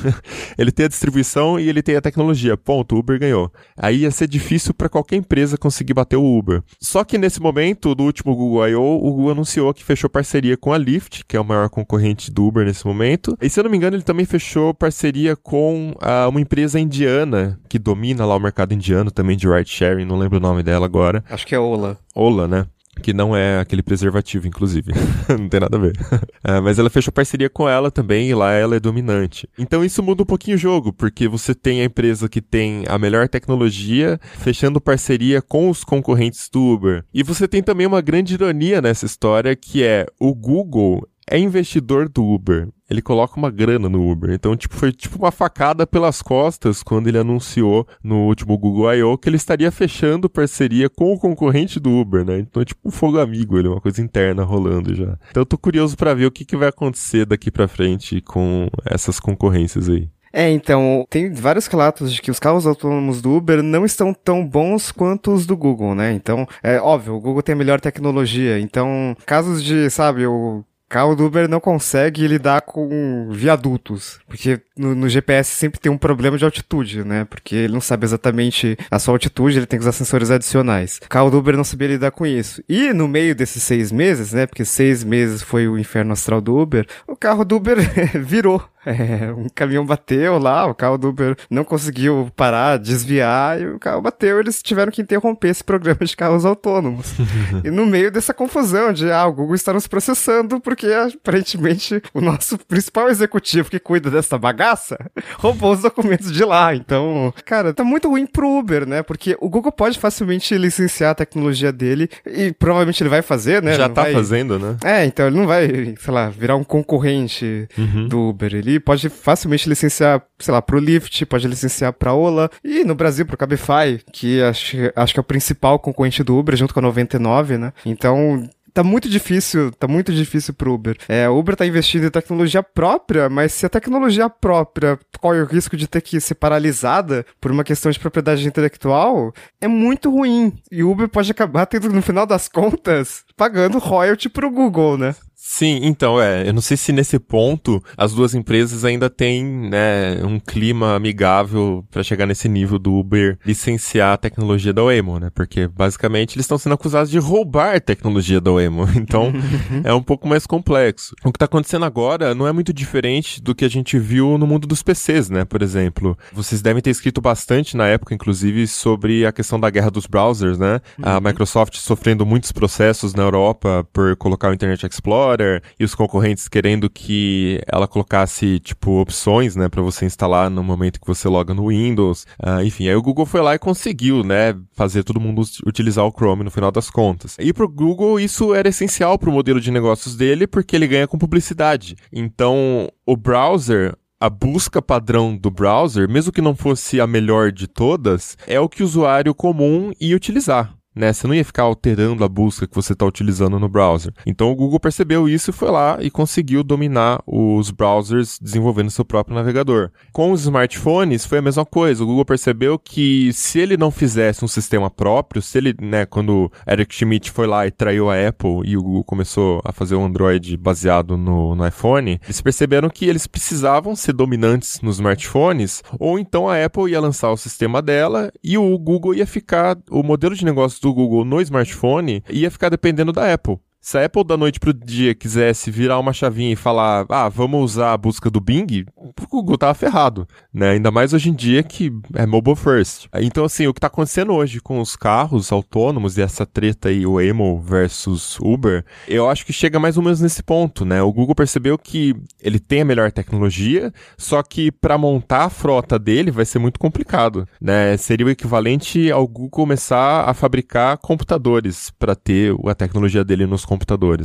Speaker 2: ele tem a distribuição e ele tem a tecnologia, ponto, o Uber ganhou. Aí ia ser difícil para qualquer empresa conseguir bater o Uber. Só que nesse momento, do último Google I.O., o Google anunciou que fechou parceria com a Lyft, que é o maior concorrente do Uber nesse momento. E se eu não me engano, ele também fechou parceria com ah, uma empresa indiana, que domina lá o mercado indiano também de ride sharing, não lembro o nome dela agora.
Speaker 3: Acho que é Ola.
Speaker 2: Ola, né? Que não é aquele preservativo, inclusive. não tem nada a ver. É, mas ela fechou parceria com ela também e lá ela é dominante. Então isso muda um pouquinho o jogo, porque você tem a empresa que tem a melhor tecnologia fechando parceria com os concorrentes do Uber. E você tem também uma grande ironia nessa história que é o Google é investidor do Uber. Ele coloca uma grana no Uber. Então, tipo, foi tipo uma facada pelas costas quando ele anunciou no último Google I.O. que ele estaria fechando parceria com o concorrente do Uber, né? Então, é tipo um fogo amigo, ele uma coisa interna rolando já. Então, eu tô curioso para ver o que, que vai acontecer daqui para frente com essas concorrências aí.
Speaker 3: É, então, tem vários relatos de que os carros autônomos do Uber não estão tão bons quanto os do Google, né? Então, é óbvio, o Google tem a melhor tecnologia. Então, casos de, sabe, o carro do Uber não consegue lidar com viadutos, porque no, no, GPS sempre tem um problema de altitude, né? Porque ele não sabe exatamente a sua altitude, ele tem que usar sensores adicionais. O carro do Uber não sabia lidar com isso. E no meio desses seis meses, né? Porque seis meses foi o inferno astral do Uber, o carro do Uber virou. É, um caminhão bateu lá, o carro do Uber não conseguiu parar, desviar, e o carro bateu, eles tiveram que interromper esse programa de carros autônomos. e no meio dessa confusão de, ah, o Google está nos processando porque aparentemente o nosso principal executivo que cuida dessa bagaça roubou os documentos de lá. Então, cara, tá muito ruim pro Uber, né? Porque o Google pode facilmente licenciar a tecnologia dele e provavelmente ele vai fazer, né?
Speaker 2: Já
Speaker 3: não
Speaker 2: tá
Speaker 3: vai...
Speaker 2: fazendo, né?
Speaker 3: É, então ele não vai, sei lá, virar um concorrente
Speaker 2: Uhum.
Speaker 3: do Uber. Ele pode facilmente licenciar, sei lá, pro Lyft, pode licenciar pra Ola e no Brasil pro Cabify, que acho, acho que é o principal concorrente do Uber, junto com a 99, né? Então, tá muito difícil, tá muito difícil pro Uber. É, o Uber tá investindo em tecnologia própria, mas se a tecnologia própria corre o risco de ter que ser paralisada por uma questão de propriedade intelectual, é muito ruim. E o Uber pode acabar tendo, no final das contas, pagando royalty pro Google, né?
Speaker 2: Sim, então, é, eu não sei se nesse ponto as duas empresas ainda têm, né, um clima amigável para chegar nesse nível do Uber licenciar a tecnologia da Waymo, né, porque basicamente eles estão sendo acusados de roubar a tecnologia da Waymo, então é um pouco mais complexo. O que tá acontecendo agora não é muito diferente do que a gente viu no mundo dos PCs, né, por exemplo. Vocês devem ter escrito bastante na época, inclusive, sobre a questão da guerra dos browsers, né, a Microsoft sofrendo muitos processos na Europa por colocar o Internet Explorer, e os concorrentes querendo que ela colocasse, tipo, opções, né, para você instalar no momento que você loga no Windows. Ah, enfim, aí o Google foi lá e conseguiu, né, fazer todo mundo utilizar o Chrome no final das contas. E pro Google isso era essencial pro modelo de negócios dele, porque ele ganha com publicidade. Então, o browser a busca padrão do browser, mesmo que não fosse a melhor de todas, é o que o usuário comum ia utilizar. Né? Você não ia ficar alterando a busca que você está utilizando no browser. Então o Google percebeu isso e foi lá e conseguiu dominar os browsers desenvolvendo seu próprio navegador. Com os smartphones foi a mesma coisa. O Google percebeu que se ele não fizesse um sistema próprio, se ele, né, quando Eric Schmidt foi lá e traiu a Apple e o Google começou a fazer o Android baseado no, no iPhone, eles perceberam que eles precisavam ser dominantes nos smartphones, ou então a Apple ia lançar o sistema dela e o Google ia ficar, o modelo de negócio do Google no smartphone ia ficar dependendo da Apple. Se a Apple da noite pro dia quisesse virar uma chavinha e falar, ah, vamos usar a busca do Bing, o Google tava ferrado, né? Ainda mais hoje em dia que é mobile first. Então, assim, o que tá acontecendo hoje com os carros autônomos e essa treta aí, o Waymo versus Uber, eu acho que chega mais ou menos nesse ponto, né? O Google percebeu que ele tem a melhor tecnologia, só que para montar a frota dele vai ser muito complicado, né? Seria o equivalente ao Google começar a fabricar computadores para ter a tecnologia dele nos computadores,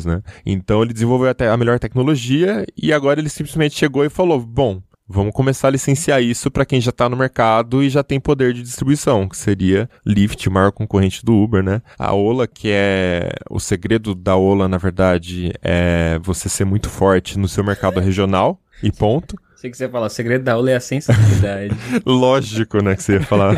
Speaker 2: né? Então ele desenvolveu até a melhor tecnologia e agora ele simplesmente chegou e falou: "Bom, Vamos começar a licenciar isso para quem já está no mercado e já tem poder de distribuição, que seria Lyft, o maior concorrente do Uber, né? A Ola, que é o segredo da Ola, na verdade, é você ser muito forte no seu mercado regional e ponto.
Speaker 5: Sei que você ia falar, o segredo da aula é a sensibilidade.
Speaker 2: Lógico, né, que você ia falar.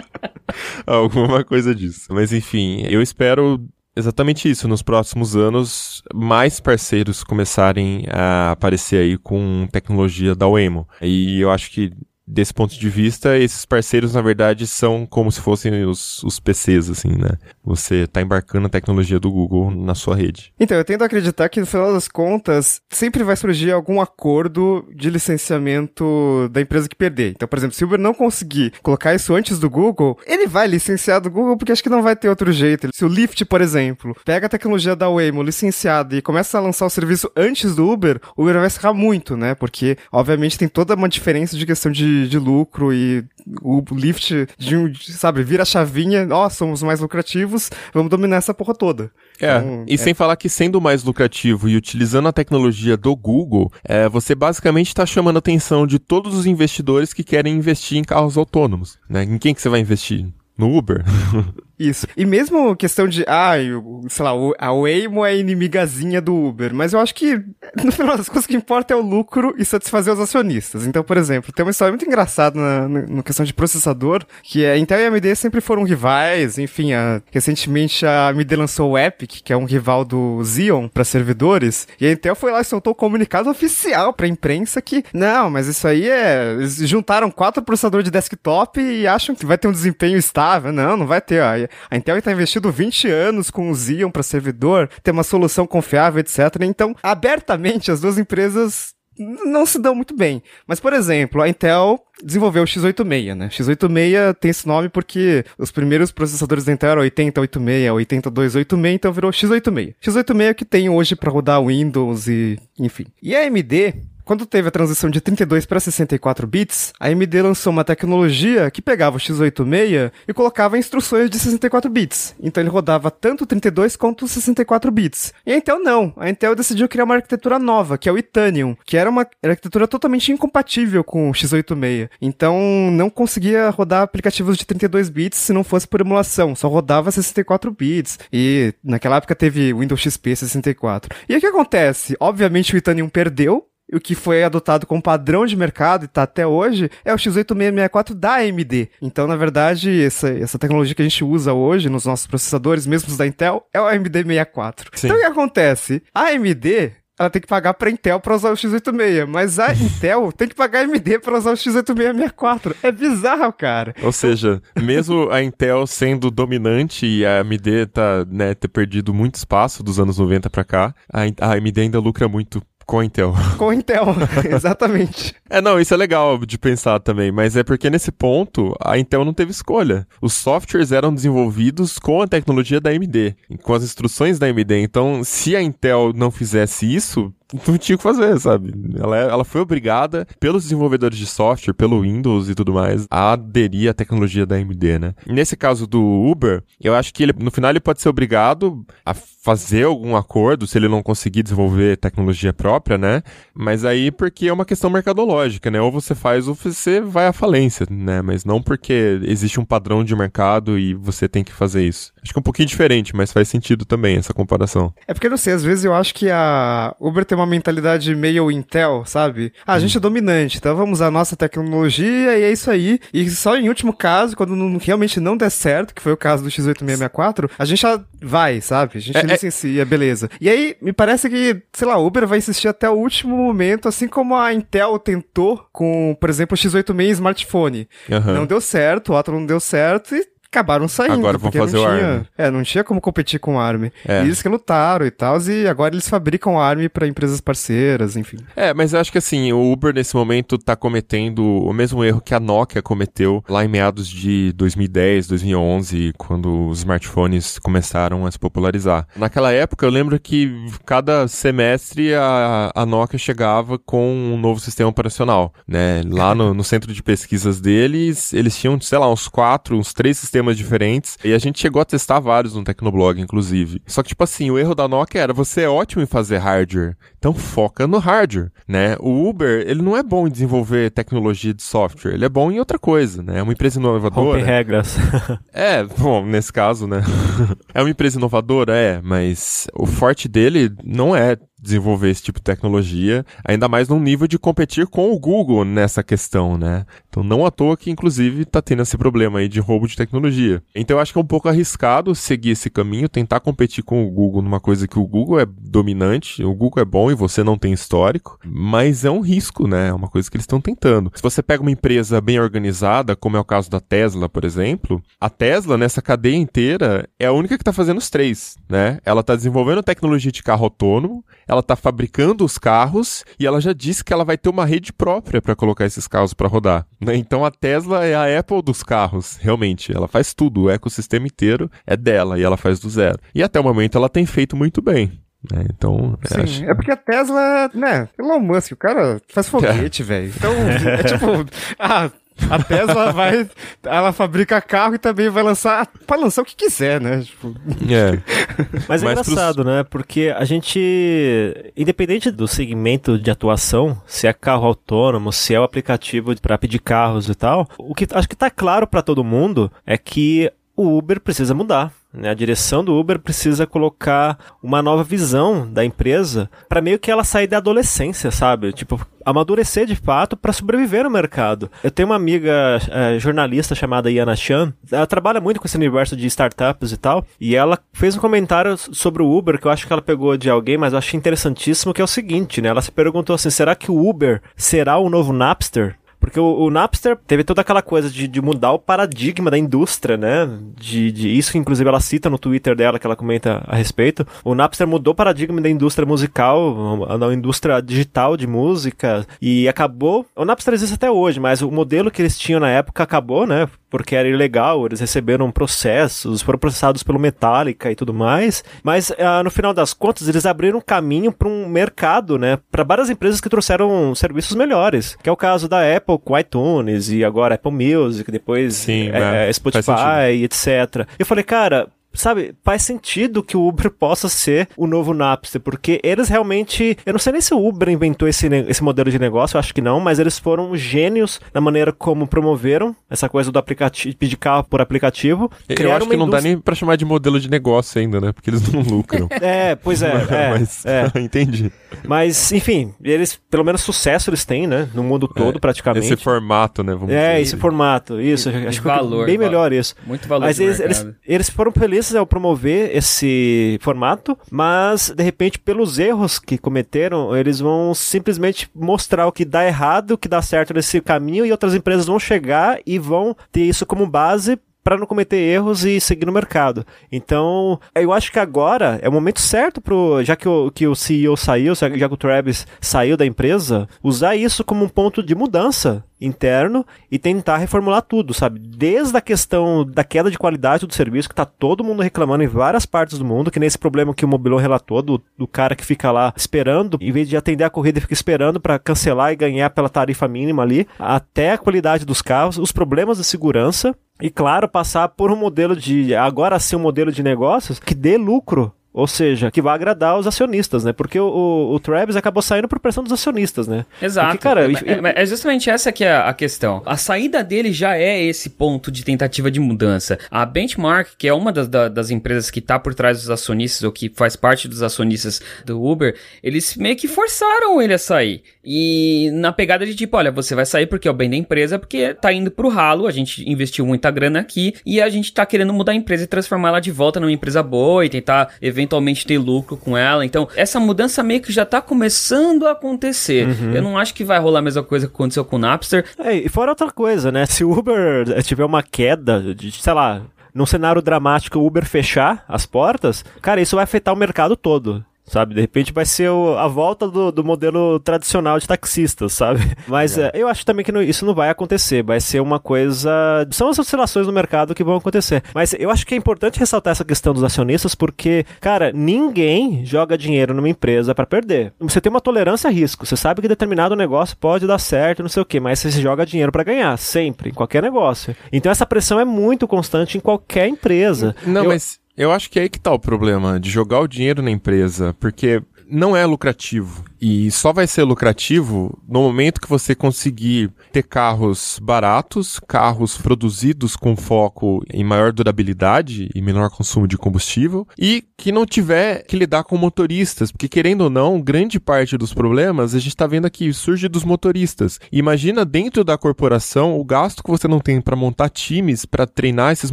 Speaker 2: Alguma coisa disso. Mas enfim, eu espero exatamente isso. Nos próximos anos, mais parceiros começarem a aparecer aí com tecnologia da Waymo. E eu acho que desse ponto de vista, esses parceiros, na verdade, são como se fossem os, os PCs, assim, né? Você tá embarcando a tecnologia do Google na sua rede.
Speaker 3: Então, eu tento acreditar que no final das contas, sempre vai surgir algum acordo de licenciamento da empresa que perder. Então, por exemplo, se o Uber não conseguir colocar isso antes do Google, ele vai licenciar do Google porque acho que não vai ter outro jeito. Se o Lyft, por exemplo, pega a tecnologia da Waymo licenciada e começa a lançar o serviço antes do Uber, o Uber vai errar muito, né? Porque, obviamente, tem toda uma diferença de questão de, de lucro e o Lyft, de um, sabe, vira a chavinha, ó, somos mais lucrativos, vamos dominar essa porra toda.
Speaker 2: É,
Speaker 3: Então,
Speaker 2: e sem falar que sendo mais lucrativo e utilizando a tecnologia do Google, é, você basicamente está chamando a atenção de todos os investidores que querem investir em carros autônomos. Né? Em quem que você vai investir? No Uber?
Speaker 3: Isso. E mesmo questão de, ah, eu, sei lá, a Waymo é inimigazinha do Uber, mas eu acho que, no final das contas, o que importa é o lucro e satisfazer os acionistas. Então, por exemplo, tem uma história muito engraçada na, na- na questão de processador, que é Intel e AMD sempre foram rivais, enfim, a- recentemente a AMD lançou o Epic, que é um rival do Xeon para servidores, e a Intel foi lá e soltou o comunicado oficial pra imprensa que, não, mas isso aí é, eles juntaram quatro processadores de desktop e acham que vai ter um desempenho estável. Não, não vai ter. ó. A Intel está investindo 20 anos com o Xeon para servidor, ter uma solução confiável, etc. Então, abertamente, as duas empresas não se dão muito bem. Mas, por exemplo, a Intel desenvolveu o x86, né? x86 tem esse nome porque os primeiros processadores da Intel eram 8086, 8286, então virou x86. x86 é o que tem hoje para rodar Windows e, enfim. E a AMD quando teve a transição de 32 para 64 bits, a AMD lançou uma tecnologia que pegava o x86 e colocava instruções de 64 bits. Então ele rodava tanto 32 quanto 64 bits. E a Intel não. A Intel decidiu criar uma arquitetura nova, que é o Itanium, que era uma arquitetura totalmente incompatível com o x86. Então não conseguia rodar aplicativos de 32 bits se não fosse por emulação, só rodava 64 bits. E naquela época teve Windows XP 64. E o que acontece? Obviamente o Itanium perdeu, o que foi adotado como padrão de mercado e está até hoje é o x8664 da AMD. Então, na verdade, essa, essa tecnologia que a gente usa hoje nos nossos processadores, mesmo os da Intel, é o AMD 64.
Speaker 2: Sim.
Speaker 3: Então, o que acontece? A AMD ela tem que pagar pra Intel pra usar o x86, mas a Intel tem que pagar a AMD pra usar o x8664. É bizarro, cara.
Speaker 2: Ou seja, mesmo a Intel sendo dominante e a AMD tá, né, ter perdido muito espaço dos anos 90 pra cá, a, a AMD ainda lucra muito com a Intel.
Speaker 3: Com a Intel, exatamente.
Speaker 2: É, não, isso é legal de pensar também, mas é porque nesse ponto a Intel não teve escolha. Os softwares eram desenvolvidos com a tecnologia da AMD, com as instruções da AMD. Então, se a Intel não fizesse isso, não tinha o que fazer, sabe? Ela, é- ela foi obrigada, pelos desenvolvedores de software, pelo Windows e tudo mais, a aderir à tecnologia da AMD, né? Nesse caso do Uber, eu acho que ele, no final ele pode ser obrigado a fazer algum acordo se ele não conseguir desenvolver tecnologia própria, né? Mas aí porque é uma questão mercadológica, né? Ou você faz ou você vai à falência, né? Mas não porque existe um padrão de mercado e você tem que fazer isso. Acho que é um pouquinho diferente, mas faz sentido também essa comparação.
Speaker 3: É porque, não sei, às vezes eu acho que a Uber tem uma mentalidade meio Intel, sabe? Ah, a gente é dominante, então vamos usar a nossa tecnologia e é isso aí. E só em último caso, quando não- realmente não der certo, que foi o caso do x8664, a gente já vai, sabe? A gente
Speaker 2: É, é-
Speaker 3: licencia, beleza. E aí, me parece que, sei lá, a Uber vai insistir até o último momento, assim como a Intel tentou com, por exemplo, o x86 smartphone.
Speaker 2: Aham.
Speaker 3: Não deu certo, o Athlon não deu certo e acabaram saindo.
Speaker 2: Agora vão
Speaker 3: porque
Speaker 2: fazer
Speaker 3: não
Speaker 2: o
Speaker 3: tinha,
Speaker 2: ARM.
Speaker 3: É, não tinha como competir com o ARM.
Speaker 2: É.
Speaker 3: E eles que lutaram e tal, e agora eles fabricam ARM para empresas parceiras, enfim.
Speaker 2: É, mas eu acho que assim, o Uber nesse momento tá cometendo o mesmo erro que a Nokia cometeu lá em meados de 2010, 2011, quando os smartphones começaram a se popularizar. Naquela época, eu lembro que cada semestre a, a Nokia chegava com um novo sistema operacional, né? Lá no, no centro de pesquisas deles, eles tinham, sei lá, uns quatro, uns três sistemas diferentes, e a gente chegou a testar vários no Tecnoblog, inclusive. Só que, tipo assim, o erro da Nokia era, você é ótimo em fazer hardware, então foca no hardware, né? O Uber, ele não é bom em desenvolver tecnologia de software, ele é bom em outra coisa, né? É uma empresa
Speaker 4: Rompe
Speaker 2: inovadora.
Speaker 4: regras.
Speaker 2: É, bom, nesse caso, né? é uma empresa inovadora, é, mas o forte dele não é desenvolver esse tipo de tecnologia, ainda mais num nível de competir com o Google nessa questão, né? Então não à toa que, inclusive, tá tendo esse problema aí de roubo de tecnologia. Então eu acho que é um pouco arriscado seguir esse caminho, tentar competir com o Google numa coisa que o Google é dominante, o Google é bom e você não tem histórico, mas é um risco, né? É uma coisa que eles estão tentando. Se você pega uma empresa bem organizada, como é o caso da Tesla, por exemplo, a Tesla, nessa cadeia inteira, é a única que tá fazendo os três, né? Ela tá desenvolvendo tecnologia de carro autônomo, ela tá fabricando os carros e ela já disse que ela vai ter uma rede própria para colocar esses carros para rodar. né? Então a Tesla é a Apple dos carros, realmente. Ela faz tudo, o ecossistema inteiro é dela e ela faz do zero. E até o momento ela tem feito muito bem. né? Então, eu
Speaker 3: Sim,
Speaker 2: acho-
Speaker 3: é porque a Tesla, né, Elon Musk, o cara faz foguete, velho. Então, é tipo, ah, a Tesla vai, ela fabrica carro e também vai lançar, pode lançar o que quiser, né? Tipo,
Speaker 2: é.
Speaker 4: Mas é
Speaker 2: Mas pros-
Speaker 4: engraçado, né? Porque a gente, independente do segmento de atuação, se é carro autônomo, se é o aplicativo para pedir carros e tal, o que acho que tá claro para todo mundo é que o Uber precisa mudar. Né? A direção do Uber precisa colocar uma nova visão da empresa para meio que ela sair da adolescência, sabe? Tipo, amadurecer de fato para sobreviver no mercado. Eu tenho uma amiga é, jornalista chamada Yana Chan, ela trabalha muito com esse universo de startups e tal, e ela fez um comentário sobre o Uber que eu acho que ela pegou de alguém, mas eu achei interessantíssimo, que é o seguinte, né? Ela se perguntou assim, será que o Uber será o novo Napster? Porque o, o, Napster teve toda aquela coisa de, de, mudar o paradigma da indústria, né? De, de isso que inclusive ela cita no Twitter dela, que ela comenta a respeito. O Napster mudou o paradigma da indústria musical, da indústria digital de música, e acabou. O Napster existe até hoje, mas o modelo que eles tinham na época acabou, né? porque era ilegal, eles receberam processos, foram processados pelo Metallica e tudo mais. Mas ah, no final das contas, eles abriram caminho para um mercado, né, para várias empresas que trouxeram serviços melhores, que é o caso da Apple com iTunes e agora Apple Music, depois
Speaker 2: Sim,
Speaker 4: é, é, Spotify, etc. Eu falei, cara, sabe, faz sentido que o Uber possa ser o novo Napster, porque eles realmente, eu não sei nem se o Uber inventou esse, esse modelo de negócio, eu acho que não, mas eles foram gênios na maneira como promoveram essa coisa do aplicativo, pedir carro por aplicativo.
Speaker 2: Eu acho que não dá nem pra chamar de modelo de negócio ainda, né, porque eles não lucram.
Speaker 4: é, pois é, é,
Speaker 2: mas,
Speaker 4: é.
Speaker 2: entendi.
Speaker 4: Mas, enfim, eles, pelo menos sucesso eles têm, né, no mundo todo,
Speaker 2: é,
Speaker 4: praticamente.
Speaker 2: Esse formato, né, vamos
Speaker 4: É,
Speaker 2: dizer.
Speaker 4: esse formato, isso,
Speaker 5: E,
Speaker 4: acho
Speaker 5: e
Speaker 4: que
Speaker 5: valor,
Speaker 4: bem
Speaker 5: valor.
Speaker 4: melhor isso.
Speaker 5: Muito valor
Speaker 4: Mas eles, eles, eles foram felizes ao promover esse formato, mas de repente, pelos erros que cometeram, eles vão simplesmente mostrar o que dá errado, o que dá certo nesse caminho, e outras empresas vão chegar e vão ter isso como base para não cometer erros e seguir no mercado. Então, eu acho que agora é o momento certo pro, já que o, que o CEO saiu, já que o Travis saiu da empresa, usar isso como um ponto de mudança interno e tentar reformular tudo, sabe? Desde a questão da queda de qualidade do serviço, que tá todo mundo reclamando em várias partes do mundo, que nesse problema que o Mobilon relatou, do, do cara que fica lá esperando, em vez de atender a corrida, fica esperando para cancelar e ganhar pela tarifa mínima ali, até a qualidade dos carros, os problemas de segurança, e claro, passar por um modelo de, agora sim, um modelo de negócios que dê lucro ou seja, que vai agradar os acionistas, né? Porque o, o, o Travis acabou saindo por pressão dos acionistas, né?
Speaker 5: Exato.
Speaker 4: Porque, cara,
Speaker 5: é, é, é justamente essa que é a questão. A saída dele já é esse ponto de tentativa de mudança. A Benchmark, que é uma das, das empresas que está por trás dos acionistas, ou que faz parte dos acionistas do Uber, eles meio que forçaram ele a sair. E na pegada de tipo, olha, você vai sair porque é o bem da empresa, porque tá indo pro ralo, a gente investiu muita grana aqui, e a gente tá querendo mudar a empresa e transformar ela de volta numa empresa boa e tentar eventualmente ter lucro com ela. Então, essa mudança meio que já tá começando a acontecer.
Speaker 4: Uhum.
Speaker 5: Eu não acho que vai rolar a mesma coisa que aconteceu com o Napster.
Speaker 4: É, e fora outra coisa, né? Se o Uber tiver uma queda de, sei lá, num cenário dramático, o Uber fechar as portas, cara, isso vai afetar o mercado todo. Sabe, de repente vai ser o, a volta do, do, modelo tradicional de taxistas, sabe? Mas é. É, eu acho também que não, isso não vai acontecer. Vai ser uma coisa. São as oscilações no mercado que vão acontecer. Mas eu acho que é importante ressaltar essa questão dos acionistas, porque, cara, ninguém joga dinheiro numa empresa para perder. Você tem uma tolerância a risco. Você sabe que determinado negócio pode dar certo, não sei o quê, mas você joga dinheiro para ganhar, sempre, em qualquer negócio. Então essa pressão é muito constante em qualquer empresa.
Speaker 2: Não,
Speaker 4: eu...
Speaker 2: mas eu acho que é aí que tá o problema, de jogar o dinheiro na empresa, porque não é lucrativo. E só vai ser lucrativo no momento que você conseguir ter carros baratos, carros produzidos com foco em maior durabilidade e menor consumo de combustível, e que não tiver que lidar com motoristas, porque querendo ou não, grande parte dos problemas a gente está vendo aqui surge dos motoristas. Imagina dentro da corporação o gasto que você não tem para montar times para treinar esses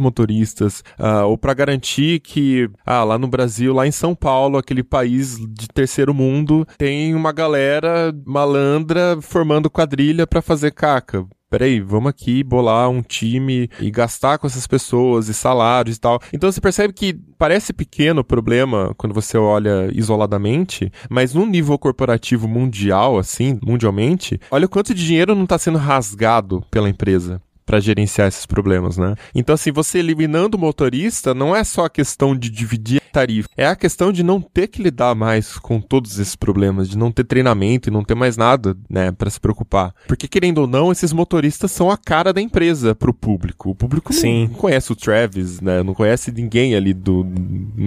Speaker 2: motoristas, uh, ou para garantir que ah, lá no Brasil, lá em São Paulo, aquele país de terceiro mundo, tem uma galera malandra formando quadrilha para fazer caca. Peraí, vamos aqui bolar um time e gastar com essas pessoas e salários e tal. Então você percebe que parece pequeno o problema quando você olha isoladamente, mas num nível corporativo mundial, assim, mundialmente, olha o quanto de dinheiro não está sendo rasgado pela empresa para gerenciar esses problemas, né? Então, assim, você eliminando o motorista, não é só a questão de dividir tarifa. É a questão de não ter que lidar mais com todos esses problemas, de não ter treinamento e não ter mais nada, né, para se preocupar. Porque querendo ou não, esses motoristas são a cara da empresa pro público. O público
Speaker 4: Sim.
Speaker 2: não conhece o Travis, né, não conhece ninguém ali do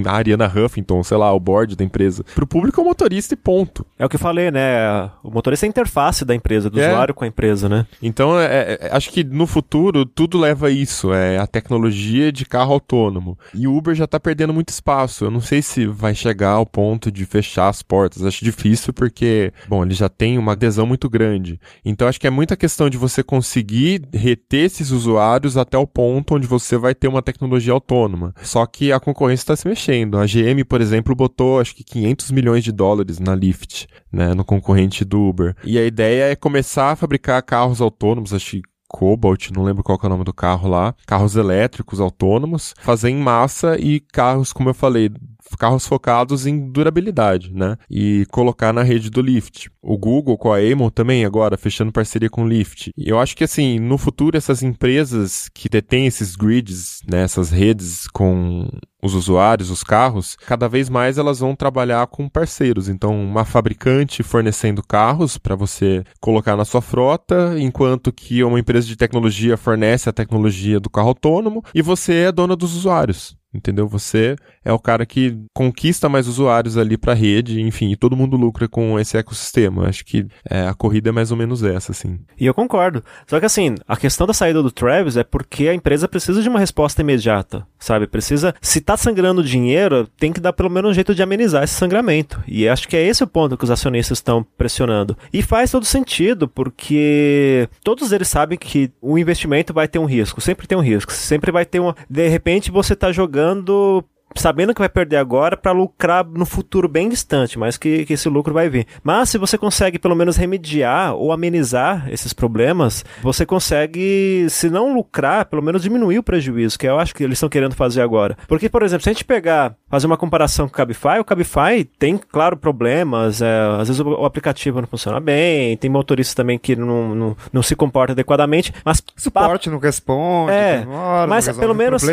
Speaker 2: a Ariana Huffington, sei lá, o board da empresa. Pro público é o motorista e ponto.
Speaker 4: É o que eu falei, né? O motorista é a interface da empresa, do
Speaker 2: É.
Speaker 4: usuário com a empresa, né?
Speaker 2: Então, é- é- acho que no futuro tudo leva a isso, é a tecnologia de carro autônomo. E o Uber já tá perdendo muito espaço. Eu não sei se vai chegar ao ponto de fechar as portas. Acho difícil porque, bom, ele já tem uma adesão muito grande. Então, acho que é muita questão de você conseguir reter esses usuários até o ponto onde você vai ter uma tecnologia autônoma. Só que a concorrência está se mexendo. A GM, por exemplo, botou acho que 500 milhões de dólares na Lyft, né, no concorrente do Uber. E a ideia é começar a fabricar carros autônomos, acho que Cobalt, não lembro qual é o nome do carro lá, carros elétricos autônomos, fazer em massa e carros, como eu falei, carros focados em durabilidade, né? E colocar na rede do Lyft. O Google com a Amon também agora fechando parceria com o Lyft. Eu acho que assim, no futuro essas empresas que detêm esses grids, né, essas redes com os usuários, os carros, cada vez mais elas vão trabalhar com parceiros. Então, uma fabricante fornecendo carros para você colocar na sua frota, enquanto que uma empresa de tecnologia fornece a tecnologia do carro autônomo e você é dona dos usuários. Entendeu? Você é o cara que conquista mais usuários ali para a rede, enfim, e todo mundo lucra com esse ecossistema. Acho que é, a corrida é mais ou menos essa, assim.
Speaker 4: E eu concordo. Só que assim, a questão da saída do Travis é porque a empresa precisa de uma resposta imediata, sabe? Precisa, se tá sangrando dinheiro, tem que dar pelo menos um jeito de amenizar esse sangramento. E acho que é esse o ponto que os acionistas estão pressionando. E faz todo sentido, porque todos eles sabem que o investimento vai ter um risco, sempre tem um risco, sempre vai ter uma, de repente você tá jogando sabendo que vai perder agora para lucrar no futuro bem distante, mas que, que esse lucro vai vir. Mas se você consegue pelo menos remediar ou amenizar esses problemas, você consegue, se não lucrar, pelo menos diminuir o prejuízo, que eu acho que eles estão querendo fazer agora. Porque, por exemplo, se a gente pegar, fazer uma comparação com o Cabify, o Cabify tem, claro, problemas, é, às vezes o, o aplicativo não funciona bem, tem motorista também que não, não, não se comporta adequadamente, mas
Speaker 3: Suporte não responde,
Speaker 4: é,
Speaker 3: demora,
Speaker 4: mas pelo menos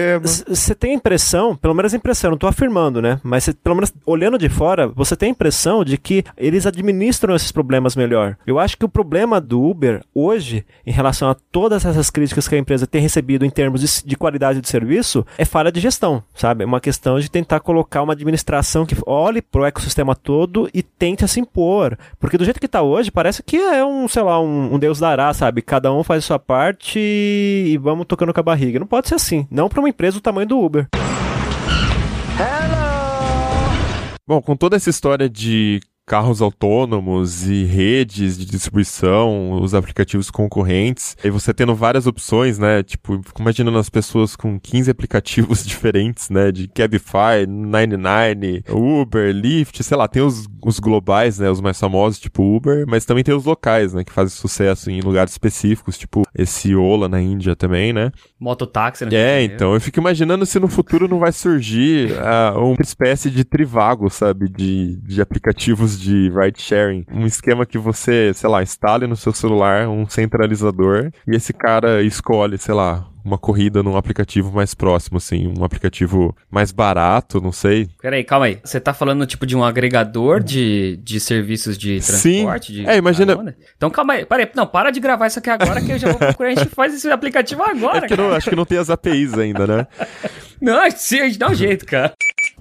Speaker 4: você tem a impressão, pelo menos a impressão, não tô afirmando, né? Mas pelo menos olhando de fora, você tem a impressão de que eles administram esses problemas melhor. Eu acho que o problema do Uber hoje, em relação a todas essas críticas que a empresa tem recebido em termos de, de qualidade de serviço, é falha de gestão, sabe? É uma questão de tentar colocar uma administração que olhe pro ecossistema todo e tente se impor. Porque do jeito que tá hoje, parece que é um, sei lá, um, um Deus dará, sabe? Cada um faz a sua parte e vamos tocando com a barriga. Não pode ser assim. Não para uma empresa do tamanho do Uber.
Speaker 2: Bom, com toda essa história de carros autônomos e redes de distribuição, os aplicativos concorrentes, e você tendo várias opções, né? Tipo, imaginando as pessoas com 15 aplicativos diferentes, né? De Cabify, 99, Uber, Lyft, sei lá, tem os, os globais, né? Os mais famosos, tipo Uber, mas também tem os locais, né? Que fazem sucesso em lugares específicos, tipo esse Ola na Índia também, né?
Speaker 5: Mototáxi, né?
Speaker 2: É, então, eu fico imaginando se no futuro não vai surgir ah, uma espécie de trivago, sabe, de, de aplicativos de ride sharing. Um esquema que você, sei lá, instale no seu celular um centralizador e esse cara escolhe, sei lá, uma corrida num aplicativo mais próximo, assim, um aplicativo mais barato, não sei.
Speaker 5: Peraí, calma aí. Você tá falando tipo de um agregador de, de serviços de
Speaker 2: Sim.
Speaker 5: transporte? De
Speaker 2: É, imagina-
Speaker 5: carona? Então calma aí. Peraí, não, para de gravar isso aqui agora que eu já vou procurar. A gente faz esse aplicativo
Speaker 2: É
Speaker 5: agora,
Speaker 2: porque
Speaker 5: cara.
Speaker 2: não, acho que não tem as APIs ainda, né?
Speaker 5: Não, sim, a gente dá um jeito, cara.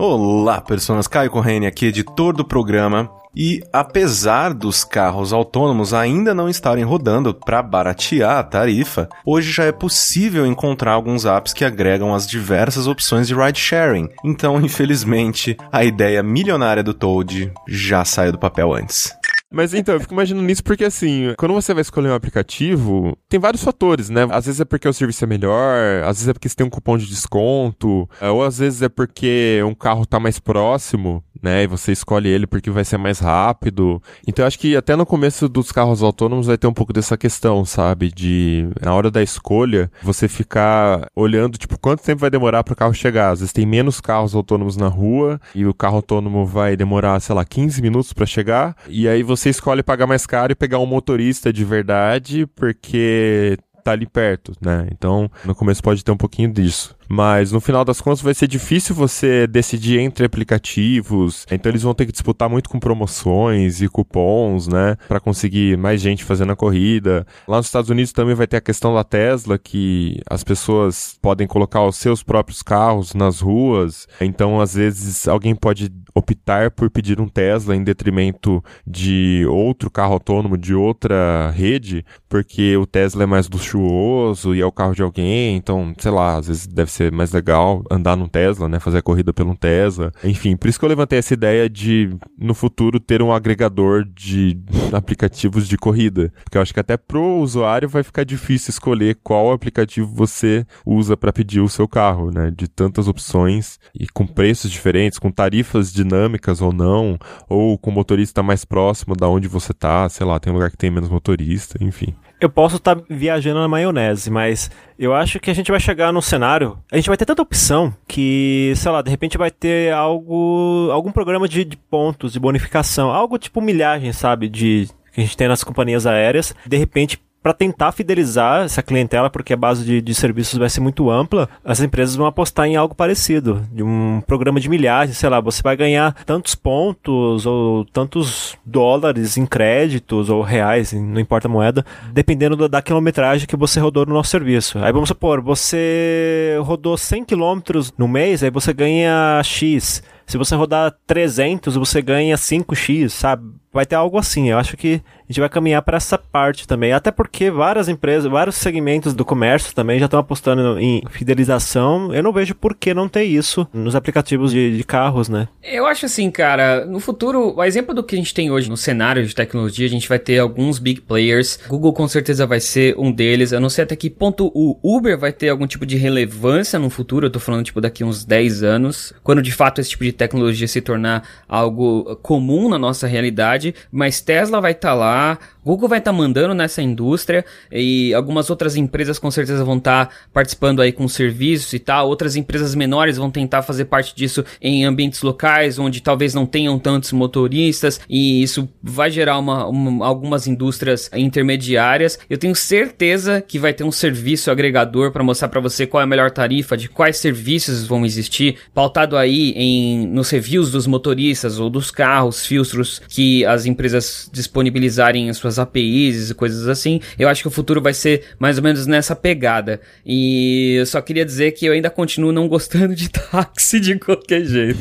Speaker 8: Olá, pessoas. Caio Corrêne aqui, editor do programa. E apesar dos carros autônomos ainda não estarem rodando para baratear a tarifa, hoje já é possível encontrar alguns apps que agregam as diversas opções de ride sharing. Então, infelizmente, a ideia milionária do Toad já saiu do papel antes.
Speaker 2: Mas então, eu fico imaginando nisso porque assim, quando você vai escolher um aplicativo, tem vários fatores, né? Às vezes é porque o serviço é melhor, às vezes é porque você tem um cupom de desconto, é, ou às vezes é porque um carro tá mais próximo, né? E você escolhe ele porque vai ser mais rápido. Então eu acho que até no começo dos carros autônomos vai ter um pouco dessa questão, sabe? De na hora da escolha, você ficar olhando, tipo, quanto tempo vai demorar para o carro chegar. Às vezes tem menos carros autônomos na rua e o carro autônomo vai demorar, sei lá, 15 minutos para chegar. E aí você escolhe pagar mais caro e pegar um motorista de verdade, porque tá ali perto, né? Então, no começo pode ter um pouquinho disso. Mas no final das contas vai ser difícil você decidir entre aplicativos. Então eles vão ter que disputar muito com promoções e cupons, né? Para conseguir mais gente fazendo a corrida. Lá nos Estados Unidos também vai ter a questão da Tesla, que as pessoas podem colocar os seus próprios carros nas ruas. Então, às vezes, alguém pode optar por pedir um Tesla em detrimento de outro carro autônomo de outra rede, porque o Tesla é mais luxuoso e é o carro de alguém, então, sei lá, às vezes deve ser mais legal andar num Tesla, né, fazer a corrida pelo Tesla. Enfim, por isso que eu levantei essa ideia de no futuro ter um agregador de aplicativos de corrida, porque eu acho que até pro usuário vai ficar difícil escolher qual aplicativo você usa para pedir o seu carro, né, de tantas opções e com preços diferentes, com tarifas dinâmicas ou não, ou com motorista mais próximo da onde você tá, sei lá, tem um lugar que tem menos motorista, enfim.
Speaker 4: Eu posso estar tá viajando na maionese, mas eu acho que a gente vai chegar num cenário. A gente vai ter tanta opção que, sei lá, de repente vai ter algo. algum programa de, de pontos, de bonificação. Algo tipo milhagem, sabe? De. Que a gente tem nas companhias aéreas. De repente, para tentar fidelizar essa clientela, porque a base de, de, serviços vai ser muito ampla, as empresas vão apostar em algo parecido, de um programa de milhares, sei lá, você vai ganhar tantos pontos ou tantos dólares em créditos ou reais, não importa a moeda, dependendo da, da quilometragem que você rodou no nosso serviço. Aí vamos supor, você rodou 100 quilômetros no mês, aí você ganha X. Se você rodar 300, você ganha 5x, sabe? Vai ter algo assim. Eu acho que a gente vai caminhar para essa parte também. Até porque várias empresas, vários segmentos do comércio também já estão apostando em fidelização. Eu não vejo por que não ter isso nos aplicativos de, de, carros, né?
Speaker 5: Eu acho assim, cara, no futuro, o exemplo do que a gente tem hoje no cenário de tecnologia, a gente vai ter alguns big players. Google com certeza vai ser um deles. Eu não sei até que ponto o Uber vai ter algum tipo de relevância no futuro. Eu tô falando, tipo, daqui uns 10 anos. Quando de fato esse tipo de tecnologia se tornar algo comum na nossa realidade. Mas Tesla vai estar tá lá da Google vai estar tá mandando nessa indústria e algumas outras empresas com certeza vão estar tá participando aí com serviços e tal. Outras empresas menores vão tentar fazer parte disso em ambientes locais onde talvez não tenham tantos motoristas e isso vai gerar uma, uma, algumas indústrias intermediárias. Eu tenho certeza que vai ter um serviço agregador para mostrar para você qual é a melhor tarifa, de quais serviços vão existir, pautado aí em nos reviews dos motoristas ou dos carros, filtros que as empresas disponibilizarem em suas APIs e coisas assim. Eu acho que o futuro vai ser mais ou menos nessa pegada. E eu só queria dizer que eu ainda continuo não gostando de táxi de qualquer jeito.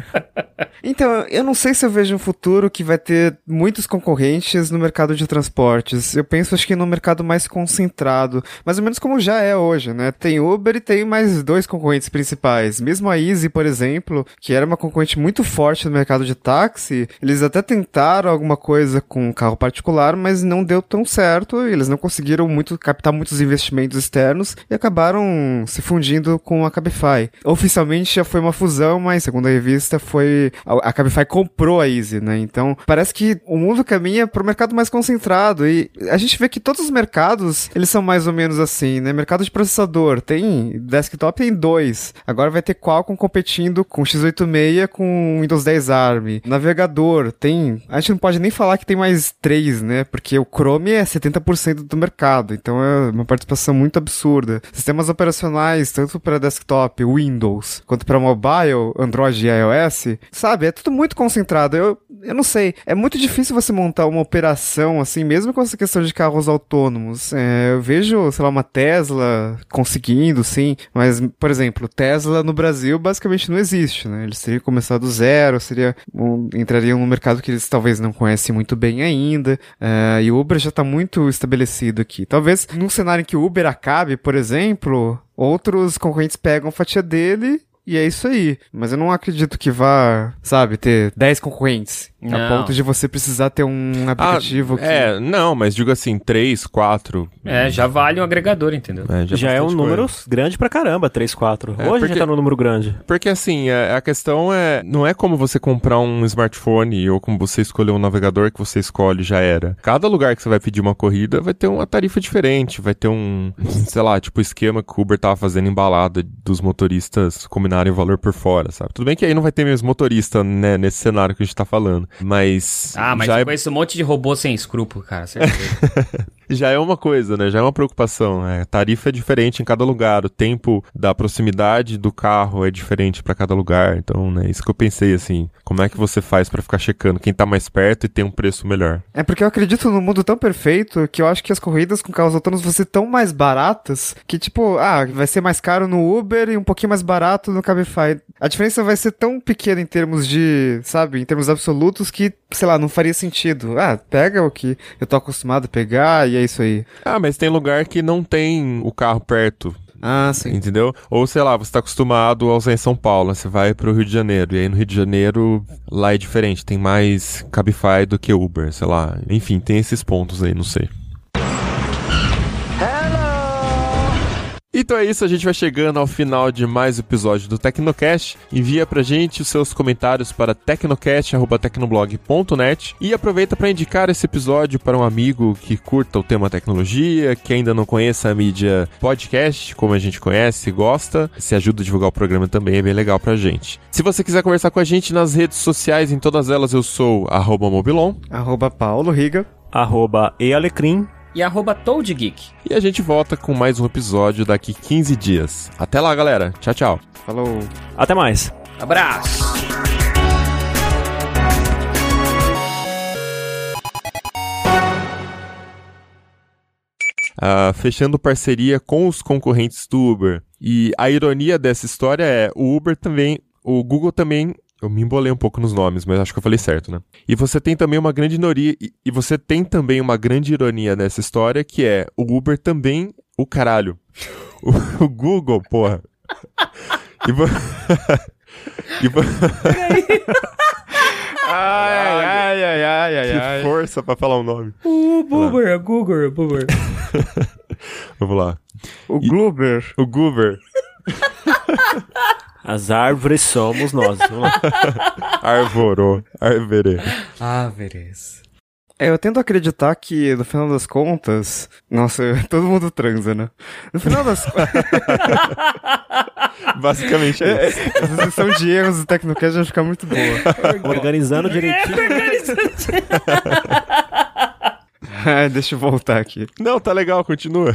Speaker 3: então, eu não sei se eu vejo um futuro que vai ter muitos concorrentes no mercado de transportes. Eu penso, acho que no mercado mais concentrado, mais ou menos como já é hoje, né? Tem Uber e tem mais dois concorrentes principais. Mesmo a Easy, por exemplo, que era uma concorrente muito forte no mercado de táxi, eles até tentaram alguma coisa com um carro particular, mas não deu tão certo. Eles não conseguiram muito captar muitos investimentos externos e acabaram se fundindo com a Cabify. Oficialmente já foi uma fusão, mas segundo a revista foi a Cabify comprou a Easy, né? Então parece que o mundo caminha para o mercado mais concentrado e a gente vê que todos os mercados eles são mais ou menos assim, né? Mercado de processador tem desktop tem dois. Agora vai ter Qualcomm competindo com x86 com Windows 10 ARM. Navegador tem, a gente não pode nem falar que tem mais três, né? Porque o Chrome é 70% do mercado, então é uma participação muito absurda. Sistemas operacionais, tanto para desktop, Windows, quanto para mobile, Android e iOS, sabe? É tudo muito concentrado. Eu, eu não sei. É muito difícil você montar uma operação assim, mesmo com essa questão de carros autônomos. É, eu vejo, sei lá, uma Tesla conseguindo, sim, mas, por exemplo, Tesla no Brasil basicamente não existe, né? Eles teriam começado do zero, seria um, entrariam no mercado que eles talvez não conhecem muito bem ainda. Uh, e o Uber já está muito estabelecido aqui. Talvez num cenário em que o Uber acabe, por exemplo, outros concorrentes pegam fatia dele e é isso aí. Mas eu não acredito que vá, sabe, ter 10 concorrentes. Não. A ponto de você precisar ter um aplicativo
Speaker 2: ah,
Speaker 3: que...
Speaker 2: É, não, mas digo assim, 3, 4.
Speaker 5: É, já vale um agregador, entendeu?
Speaker 4: É, já, já é um número coisa. grande pra caramba, 3, 4. É, Hoje porque, já tá no número grande.
Speaker 2: Porque assim, a, é, a, questão é. Não é como você comprar um smartphone ou como você escolher um navegador que você escolhe, já era. Cada lugar que você vai pedir uma corrida vai ter uma tarifa diferente, vai ter um, sei lá, tipo esquema que o Uber tava fazendo embalada dos motoristas combinarem o valor por fora, sabe? Tudo bem que aí não vai ter mesmo motorista, né, nesse cenário que a gente tá falando. Mas.
Speaker 5: Ah, mas
Speaker 2: já
Speaker 5: eu
Speaker 2: é
Speaker 5: conheço um monte de robô sem escrúpulo, cara. Certeza.
Speaker 2: já é uma coisa, né? Já é uma preocupação. É, tarifa é diferente em cada lugar, o tempo da proximidade do carro é diferente para cada lugar. Então, né, isso que eu pensei assim, como é que você faz para ficar checando quem tá mais perto e tem um preço melhor?
Speaker 3: É porque eu acredito num mundo tão perfeito que eu acho que as corridas com carros autônomos vão ser tão mais baratas que, tipo, ah, vai ser mais caro no Uber e um pouquinho mais barato no Cabify. A diferença vai ser tão pequena em termos de, sabe, em termos absolutos que, sei lá, não faria sentido. Ah, pega o que eu tô acostumado a pegar e é isso aí.
Speaker 2: Ah, mas tem lugar que não tem o carro perto.
Speaker 3: Ah, sim.
Speaker 2: Entendeu? Ou sei lá, você tá acostumado a usar em São Paulo, você vai pro Rio de Janeiro, e aí no Rio de Janeiro lá é diferente, tem mais Cabify do que Uber, sei lá. Enfim, tem esses pontos aí, não sei. Então é isso, a gente vai chegando ao final de mais um episódio do Tecnocast. Envia pra gente os seus comentários para tecnocast.tecnoblog.net e aproveita para indicar esse episódio para um amigo que curta o tema tecnologia, que ainda não conheça a mídia podcast, como a gente conhece e gosta. Se ajuda a divulgar o programa também, é bem legal pra gente. Se você quiser conversar com a gente nas redes sociais, em todas elas eu sou arroba mobilon.
Speaker 3: Arroba Paulo Riga.
Speaker 4: Arroba ealecrim.
Speaker 5: E arroba ToadGeek.
Speaker 2: E a gente volta com mais um episódio daqui 15 dias. Até lá, galera. Tchau, tchau.
Speaker 3: Falou.
Speaker 4: Até mais.
Speaker 5: Abraço!
Speaker 2: Ah, fechando parceria com os concorrentes do Uber. E a ironia dessa história é, o Uber também, o Google também, eu me embolei um pouco nos nomes, mas acho que eu falei certo, né? E você tem também uma grande ironia, e, você tem também uma grande ironia nessa história, que é, o Uber também, o caralho. O, o Google, porra. E, vo... e vo...
Speaker 3: Ai, ai, ai, ai, ai,
Speaker 2: Que
Speaker 3: ai.
Speaker 2: força pra falar o nome.
Speaker 5: O Boober, Google, Boober.
Speaker 2: Vamos lá.
Speaker 3: O Glober.
Speaker 2: O Goober.
Speaker 4: As árvores somos nós.
Speaker 2: Arvorou. Arverê.
Speaker 5: Beleza.
Speaker 3: É, eu tento acreditar que, no final das contas... Nossa, todo mundo transa, né? No final das contas...
Speaker 2: Basicamente é isso.
Speaker 3: Essa sessão de erros do Tecnocast vai ficar muito boa.
Speaker 4: Organizando direitinho.
Speaker 3: Ai, deixa eu voltar aqui.
Speaker 2: Não, tá legal, continua.